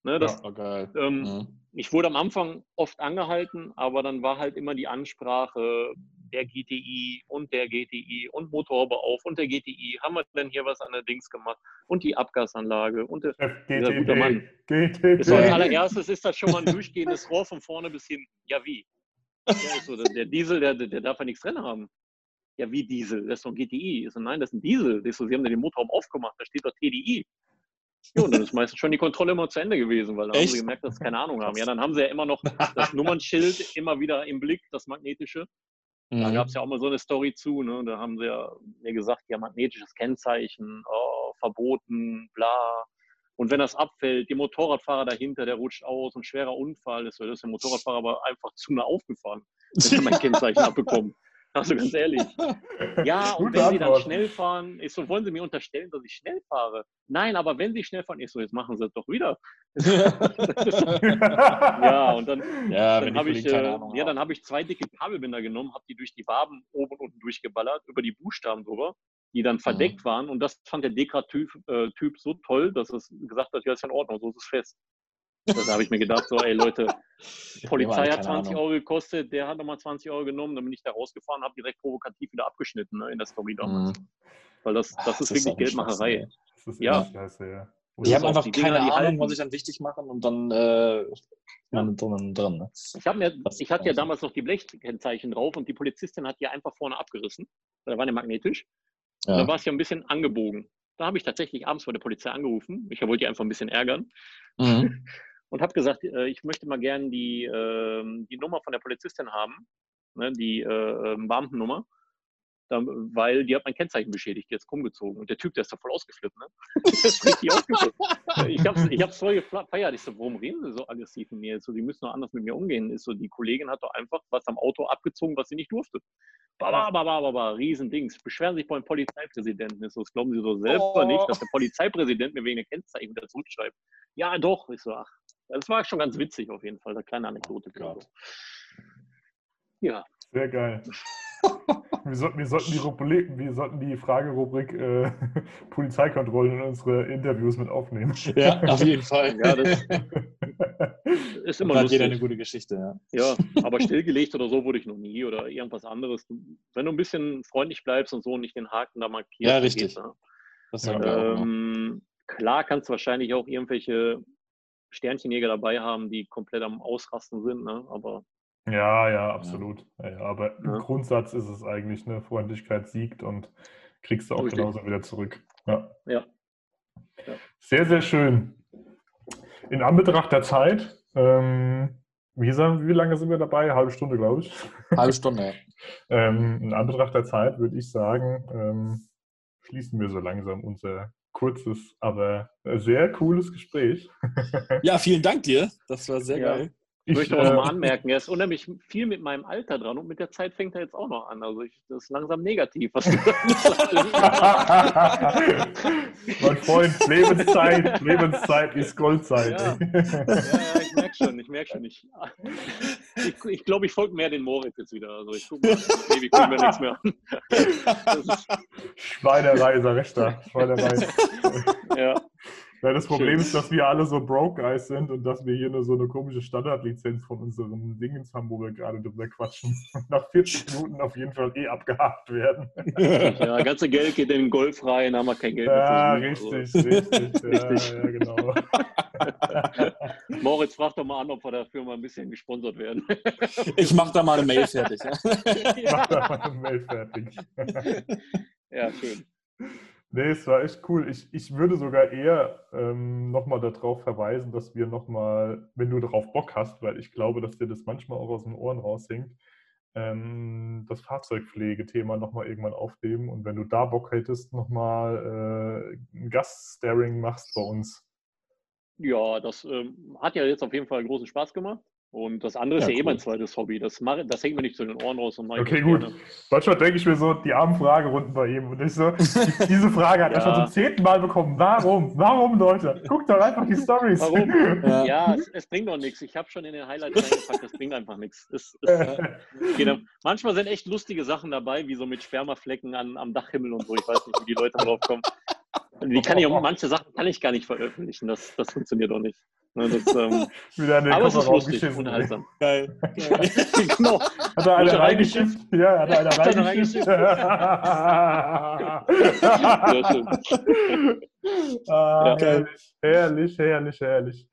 Speaker 4: Ne, das,
Speaker 3: Oh, geil.
Speaker 4: ähm,
Speaker 3: Mhm.
Speaker 4: ich wurde am Anfang oft angehalten, aber dann war halt immer die Ansprache, der GTI und der GTI und Motorbeauf und der GTI, haben wir denn hier was an der Dings gemacht und die Abgasanlage und der,
Speaker 2: Chef,
Speaker 4: Dieser gute Mann.
Speaker 2: GTD.
Speaker 4: ist so als allererstes ist das schon mal ein durchgehendes Rohr von vorne bis hinten. Ja, wie? Ja, so, der, der Diesel, der, der darf ja nichts drin haben. Ja, wie Diesel? Das ist doch ein GTI. Ich so, nein, das ist ein Diesel. Ich so, Sie haben ja den Motorraum aufgemacht, da steht doch TDI. Ja, und dann ist meistens schon die Kontrolle immer zu Ende gewesen, weil dann haben
Speaker 3: Echt?
Speaker 4: sie gemerkt, dass sie keine Ahnung haben. Ja, dann haben sie ja immer noch das Nummernschild immer wieder im Blick, das magnetische. Da
Speaker 3: Mhm.
Speaker 4: gab es ja auch mal so eine Story zu, ne? Da haben sie ja mir gesagt, ja, magnetisches Kennzeichen, oh, verboten, bla. Und wenn das abfällt, die Motorradfahrer dahinter, der rutscht aus, ein schwerer Unfall ist, das ist der Motorradfahrer aber einfach zu nah aufgefahren. Ich habe mein Kennzeichen abbekommen. Also ganz ehrlich. Ja, und wenn Sie dann
Speaker 2: Antwort.
Speaker 4: schnell fahren, ich so, wollen Sie mir unterstellen, dass ich schnell fahre? Nein, aber wenn Sie schnell fahren, ich so, jetzt machen Sie es doch wieder. Ja, und dann,
Speaker 3: ja,
Speaker 4: dann habe ich, äh, ja, dann habe ich zwei dicke Kabelbinder genommen, habe die durch die Waben oben und unten durchgeballert, über die Buchstaben drüber, die
Speaker 3: Mhm.
Speaker 4: dann verdeckt waren. Und das fand der Dekra-Typ äh, so toll, dass es gesagt hat, ja, ist ja in Ordnung, so ist es fest. Da habe ich mir gedacht, so, ey Leute, Polizei
Speaker 3: alle
Speaker 4: hat
Speaker 3: keine
Speaker 4: 20
Speaker 3: Ahnung.
Speaker 4: Euro gekostet, der hat nochmal 20 Euro genommen, dann bin ich da rausgefahren, habe direkt provokativ wieder abgeschnitten ne, in der Story damals.
Speaker 3: Mhm.
Speaker 4: Weil das, das
Speaker 3: Ah,
Speaker 4: ist
Speaker 3: das ist
Speaker 4: wirklich
Speaker 3: ein
Speaker 4: Geldmacherei.
Speaker 3: Schwachsinn,
Speaker 2: Das ist
Speaker 4: Ja.
Speaker 2: scheiße, ja.
Speaker 3: Die haben einfach
Speaker 4: die Dinger,
Speaker 3: keine
Speaker 4: die
Speaker 3: Ahnung,
Speaker 4: halten.
Speaker 3: was sich dann wichtig machen und dann äh, ist man drin. drin ne?
Speaker 4: Ich, hab mir, ich hatte ja
Speaker 3: ist
Speaker 4: damals noch die Blechkennzeichen drauf und die Polizistin hat die einfach vorne abgerissen. Da war der magnetisch.
Speaker 3: Ja.
Speaker 4: da war es ja ein bisschen angebogen. Da habe ich tatsächlich abends bei der Polizei angerufen. Ich wollte die einfach ein bisschen ärgern
Speaker 3: Mhm.
Speaker 4: und habe gesagt, äh, ich möchte mal gerne die, ähm, die Nummer von der Polizistin haben, ne, die äh, ähm, Beamtennummer, weil die hat mein Kennzeichen beschädigt, jetzt rumgezogen. Und der Typ, der ist da voll ausgeflippt. Ne? richtig ausgeflippt. Ich habe es ich hab's voll gefeiert. Ich so, warum reden Sie so aggressiv mit mir? Ich So, Sie müssen doch anders mit mir umgehen. Ist so, die Kollegin hat doch einfach was am Auto abgezogen, was sie nicht durfte. Baba, baba, baba, Riesendings. Beschweren sich beim Polizeipräsidenten. Ist so, das glauben Sie so selber
Speaker 3: Oh.
Speaker 4: nicht, dass der Polizeipräsident mir wegen der Kennzeichen wieder zurückschreibt. Ja, doch. Ich so, ach, das war schon ganz witzig auf jeden Fall. Eine kleine Anekdote.
Speaker 3: Gott.
Speaker 4: Ja,
Speaker 2: Sehr geil. Wir sollten, wir sollten, die, Rubrik, wir sollten die Fragerubrik äh, Polizeikontrollen in unsere Interviews mit aufnehmen.
Speaker 3: ja, auf jeden Fall.
Speaker 4: Ja, das- ist immer
Speaker 3: hat jeder
Speaker 4: lustig.
Speaker 3: eine gute Geschichte, ja.
Speaker 4: Ja, aber stillgelegt oder so wurde ich noch nie oder irgendwas anderes. Wenn du ein bisschen freundlich bleibst und so und nicht den Haken da markierst.
Speaker 3: Ja, richtig.
Speaker 4: geht's, ne?
Speaker 3: Das wir auch
Speaker 4: ähm, klar kannst du wahrscheinlich auch irgendwelche Sternchenjäger dabei haben, die komplett am Ausrasten sind, ne? aber
Speaker 2: Ja, ja, absolut. Ja. Ja, aber im
Speaker 4: Ja.
Speaker 2: Grundsatz ist es eigentlich eine Freundlichkeit siegt und kriegst du auch
Speaker 4: Richtig.
Speaker 2: genauso wieder zurück. Ja.
Speaker 4: Ja. Ja.
Speaker 2: Sehr, sehr schön. In Anbetracht der Zeit, ähm, wie, sagen, wie lange sind wir dabei? Halbe Stunde, glaube ich.
Speaker 3: Halbe Stunde, ja.
Speaker 2: Ähm, in Anbetracht der Zeit würde ich sagen, ähm, schließen wir so langsam unser kurzes, aber sehr cooles Gespräch.
Speaker 3: Ja, vielen Dank dir. Das war sehr
Speaker 4: Ja.
Speaker 3: geil.
Speaker 4: Ich möchte auch
Speaker 2: äh,
Speaker 4: nochmal anmerken, er ist unheimlich viel mit meinem Alter dran und mit der Zeit fängt er jetzt auch noch an. Also ich, das ist langsam negativ. Was du
Speaker 2: mein Freund, Lebenszeit, Lebenszeit ist Goldzeit.
Speaker 4: Ja. ja, ja, merke schon, ich merke schon. Ich glaube, ich, ich, glaub, ich folge mehr den Moritz jetzt wieder. Also ich gucke mal, ewig gucke mir nichts mehr an. Ist,
Speaker 2: Schweinerei, sag ich da. Schweinerei.
Speaker 4: ja,
Speaker 2: Ja, das Problem
Speaker 4: Schön.
Speaker 2: ist, dass wir alle so Broke Guys sind und dass wir hier nur so eine komische Standardlizenz von unserem Dingens haben, wo wir gerade drüber quatschen. Und nach 40 Minuten auf jeden Fall eh abgehakt werden.
Speaker 4: ja, ganze Geld geht in den Golf rein, haben wir kein Geld
Speaker 2: Ja,
Speaker 4: mehr. ihn.
Speaker 2: richtig, richtig. Ja,
Speaker 4: Richtig.
Speaker 2: ja, genau.
Speaker 4: Also, Moritz, frag doch mal an, ob wir dafür mal ein bisschen gesponsert werden.
Speaker 3: Ich mache da mal eine Mail fertig. Ja?
Speaker 2: Mach da mal eine Mail fertig.
Speaker 4: ja, schön.
Speaker 2: Nee, es war echt cool. Ich, ich würde sogar eher ähm, nochmal darauf verweisen, dass wir nochmal, wenn du darauf Bock hast, weil ich glaube, dass dir das manchmal auch aus den Ohren raushängt, ähm, das Fahrzeugpflegethema nochmal irgendwann aufnehmen. Und wenn du da Bock hättest, nochmal äh, ein Gast-Staring machst bei uns.
Speaker 4: Ja, das ähm, hat ja jetzt auf jeden Fall großen Spaß gemacht. Und das andere ist
Speaker 3: Ja,
Speaker 4: ja, eh
Speaker 3: cool.
Speaker 4: mein zweites Hobby. Das, mache, das hängt mir nicht zu den Ohren raus. Und mache ich
Speaker 2: Okay, gut.
Speaker 4: gerne.
Speaker 2: Manchmal denke ich mir so, die armen Fragerunden bei ihm. Und ich so, die- diese Frage hat er
Speaker 4: Ja.
Speaker 2: schon zum zehnten Mal bekommen. Warum? Warum, Leute? Guckt doch einfach die Stories.
Speaker 4: Warum?
Speaker 3: Ja.
Speaker 4: Ja, es, es bringt doch nichts. Ich habe schon in den Highlights reingepackt, das bringt einfach nichts. Es, es, am- manchmal sind echt lustige Sachen dabei, wie so mit Spermaflecken an, am Dachhimmel und so. Ich weiß nicht, wie die Leute drauf kommen. Und Die kann ich, auch- manche Sachen kann ich gar nicht veröffentlichen. Das, das funktioniert doch nicht. Ne, das, ähm,
Speaker 2: Wieder in den
Speaker 4: aber es ist lustig, unterhaltsam.
Speaker 3: Geil.
Speaker 4: genau.
Speaker 2: Hat er eine reingeschifft? Ja, hat er eine
Speaker 4: Hat
Speaker 2: reingeschifft? Ah,
Speaker 4: Ja.
Speaker 2: herrlich, herrlich, herrlich, herrlich.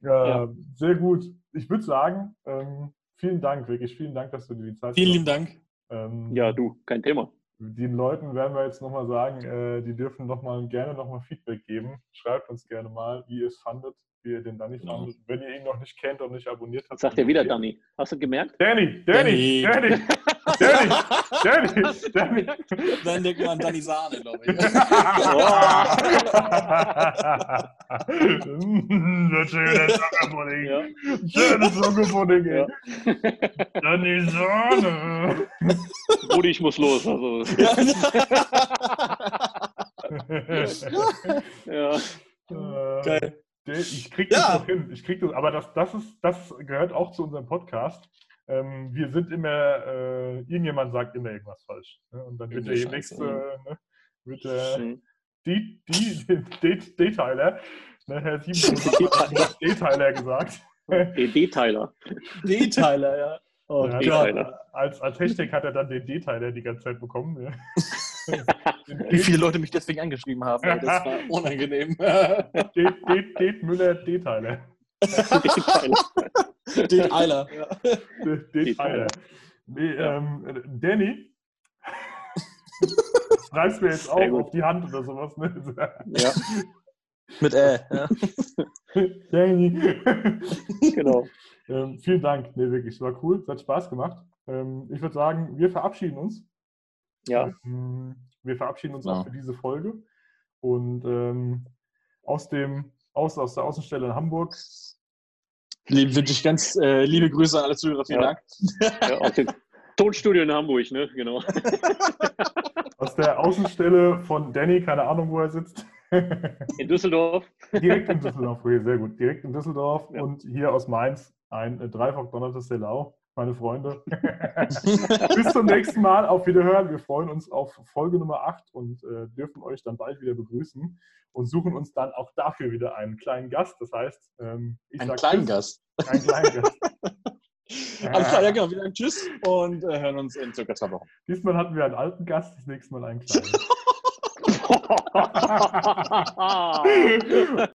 Speaker 2: Ja,
Speaker 4: Ja.
Speaker 2: Sehr gut. Ich würde sagen, ähm, vielen Dank, wirklich vielen Dank, dass du dir die Zeit
Speaker 3: Vielen lieben Dank.
Speaker 2: Ähm,
Speaker 4: Ja, du, kein Thema.
Speaker 2: Den Leuten werden wir jetzt nochmal sagen, äh, die dürfen noch mal, gerne nochmal Feedback geben. Schreibt uns gerne mal, wie ihr es fandet, wie ihr den Danny
Speaker 3: Genau.
Speaker 2: fandet. Wenn ihr ihn noch nicht kennt und nicht abonniert habt.
Speaker 4: Sagt er wieder Danny. Hast du gemerkt?
Speaker 2: Danny, Danny,
Speaker 3: Danny.
Speaker 2: Danny, Danny, Danny, Danny.
Speaker 4: gemerkt?
Speaker 3: Dann denkt man an Danny Sahne, glaube ich.
Speaker 2: Ein schönes Sockerpudding.
Speaker 4: Ja.
Speaker 2: Schönes Sockerpudding.
Speaker 4: Ja.
Speaker 2: Danny Sahne.
Speaker 4: Rudi, ich muss los. Also, ja.
Speaker 3: Geil.
Speaker 2: Ich krieg das
Speaker 3: Ja.
Speaker 2: noch hin. Ich krieg das, aber das, das, ist, das gehört auch zu unserem Podcast. Ähm, wir sind immer, äh, irgendjemand sagt immer irgendwas falsch. Ne? Und dann wird der nächste, ne, wird der
Speaker 4: Hm.
Speaker 2: die, die, die, Detailer, ne, Herr Sieben hat Detailer gesagt.
Speaker 4: Den D-Teiler.
Speaker 3: Detailer, ja. Oh
Speaker 2: Ja, als, als, als Hashtag hat er dann den Detailer die ganze Zeit bekommen. Ja.
Speaker 3: Wie viele Leute mich deswegen angeschrieben haben, ey, das war unangenehm.
Speaker 2: Det, Det, Det Müller Detailer.
Speaker 4: D-Teiler.
Speaker 3: Detailer. Ja.
Speaker 2: Det- Detailer. Nee, ähm, Danny, schreibst mir jetzt auch auf die Hand oder sowas. Ne?
Speaker 4: Ja,
Speaker 3: Mit Ä. Ja.
Speaker 2: Danny.
Speaker 4: genau.
Speaker 2: ähm, vielen Dank. Nee, wirklich, es war cool. Es hat Spaß gemacht. Ähm, ich würde sagen, wir verabschieden uns.
Speaker 4: Ja,
Speaker 2: Ähm, Wir verabschieden uns
Speaker 3: Ja.
Speaker 2: auch für diese Folge. Und ähm, aus, dem, aus, aus der Außenstelle in Hamburg
Speaker 3: Lieb, wünsche ich ganz äh, liebe Grüße an alle Zuhörer. Vielen
Speaker 4: Ja.
Speaker 3: Dank.
Speaker 4: ja aus dem Tonstudio in Hamburg, ne? Genau.
Speaker 2: Aus der Außenstelle von Danny, keine Ahnung, wo er sitzt.
Speaker 4: In Düsseldorf.
Speaker 2: Direkt in Düsseldorf, okay, sehr gut. Direkt in Düsseldorf
Speaker 4: Ja.
Speaker 2: und hier aus Mainz ein äh, dreifach donnertes Selau, meine Freunde. Bis zum nächsten Mal, auf Wiederhören. Wir freuen uns auf Folge Nummer 8 und äh, dürfen euch dann bald wieder begrüßen und suchen uns dann auch dafür wieder einen kleinen Gast. Das heißt, ähm, ich
Speaker 3: Einen kleinen. Gast.
Speaker 2: Einen kleinen Gast.
Speaker 3: Alles klar, ja genau. Wir sagen Tschüss und äh, hören uns in circa zwei Wochen.
Speaker 2: Diesmal hatten wir einen alten Gast, das nächste Mal einen kleinen.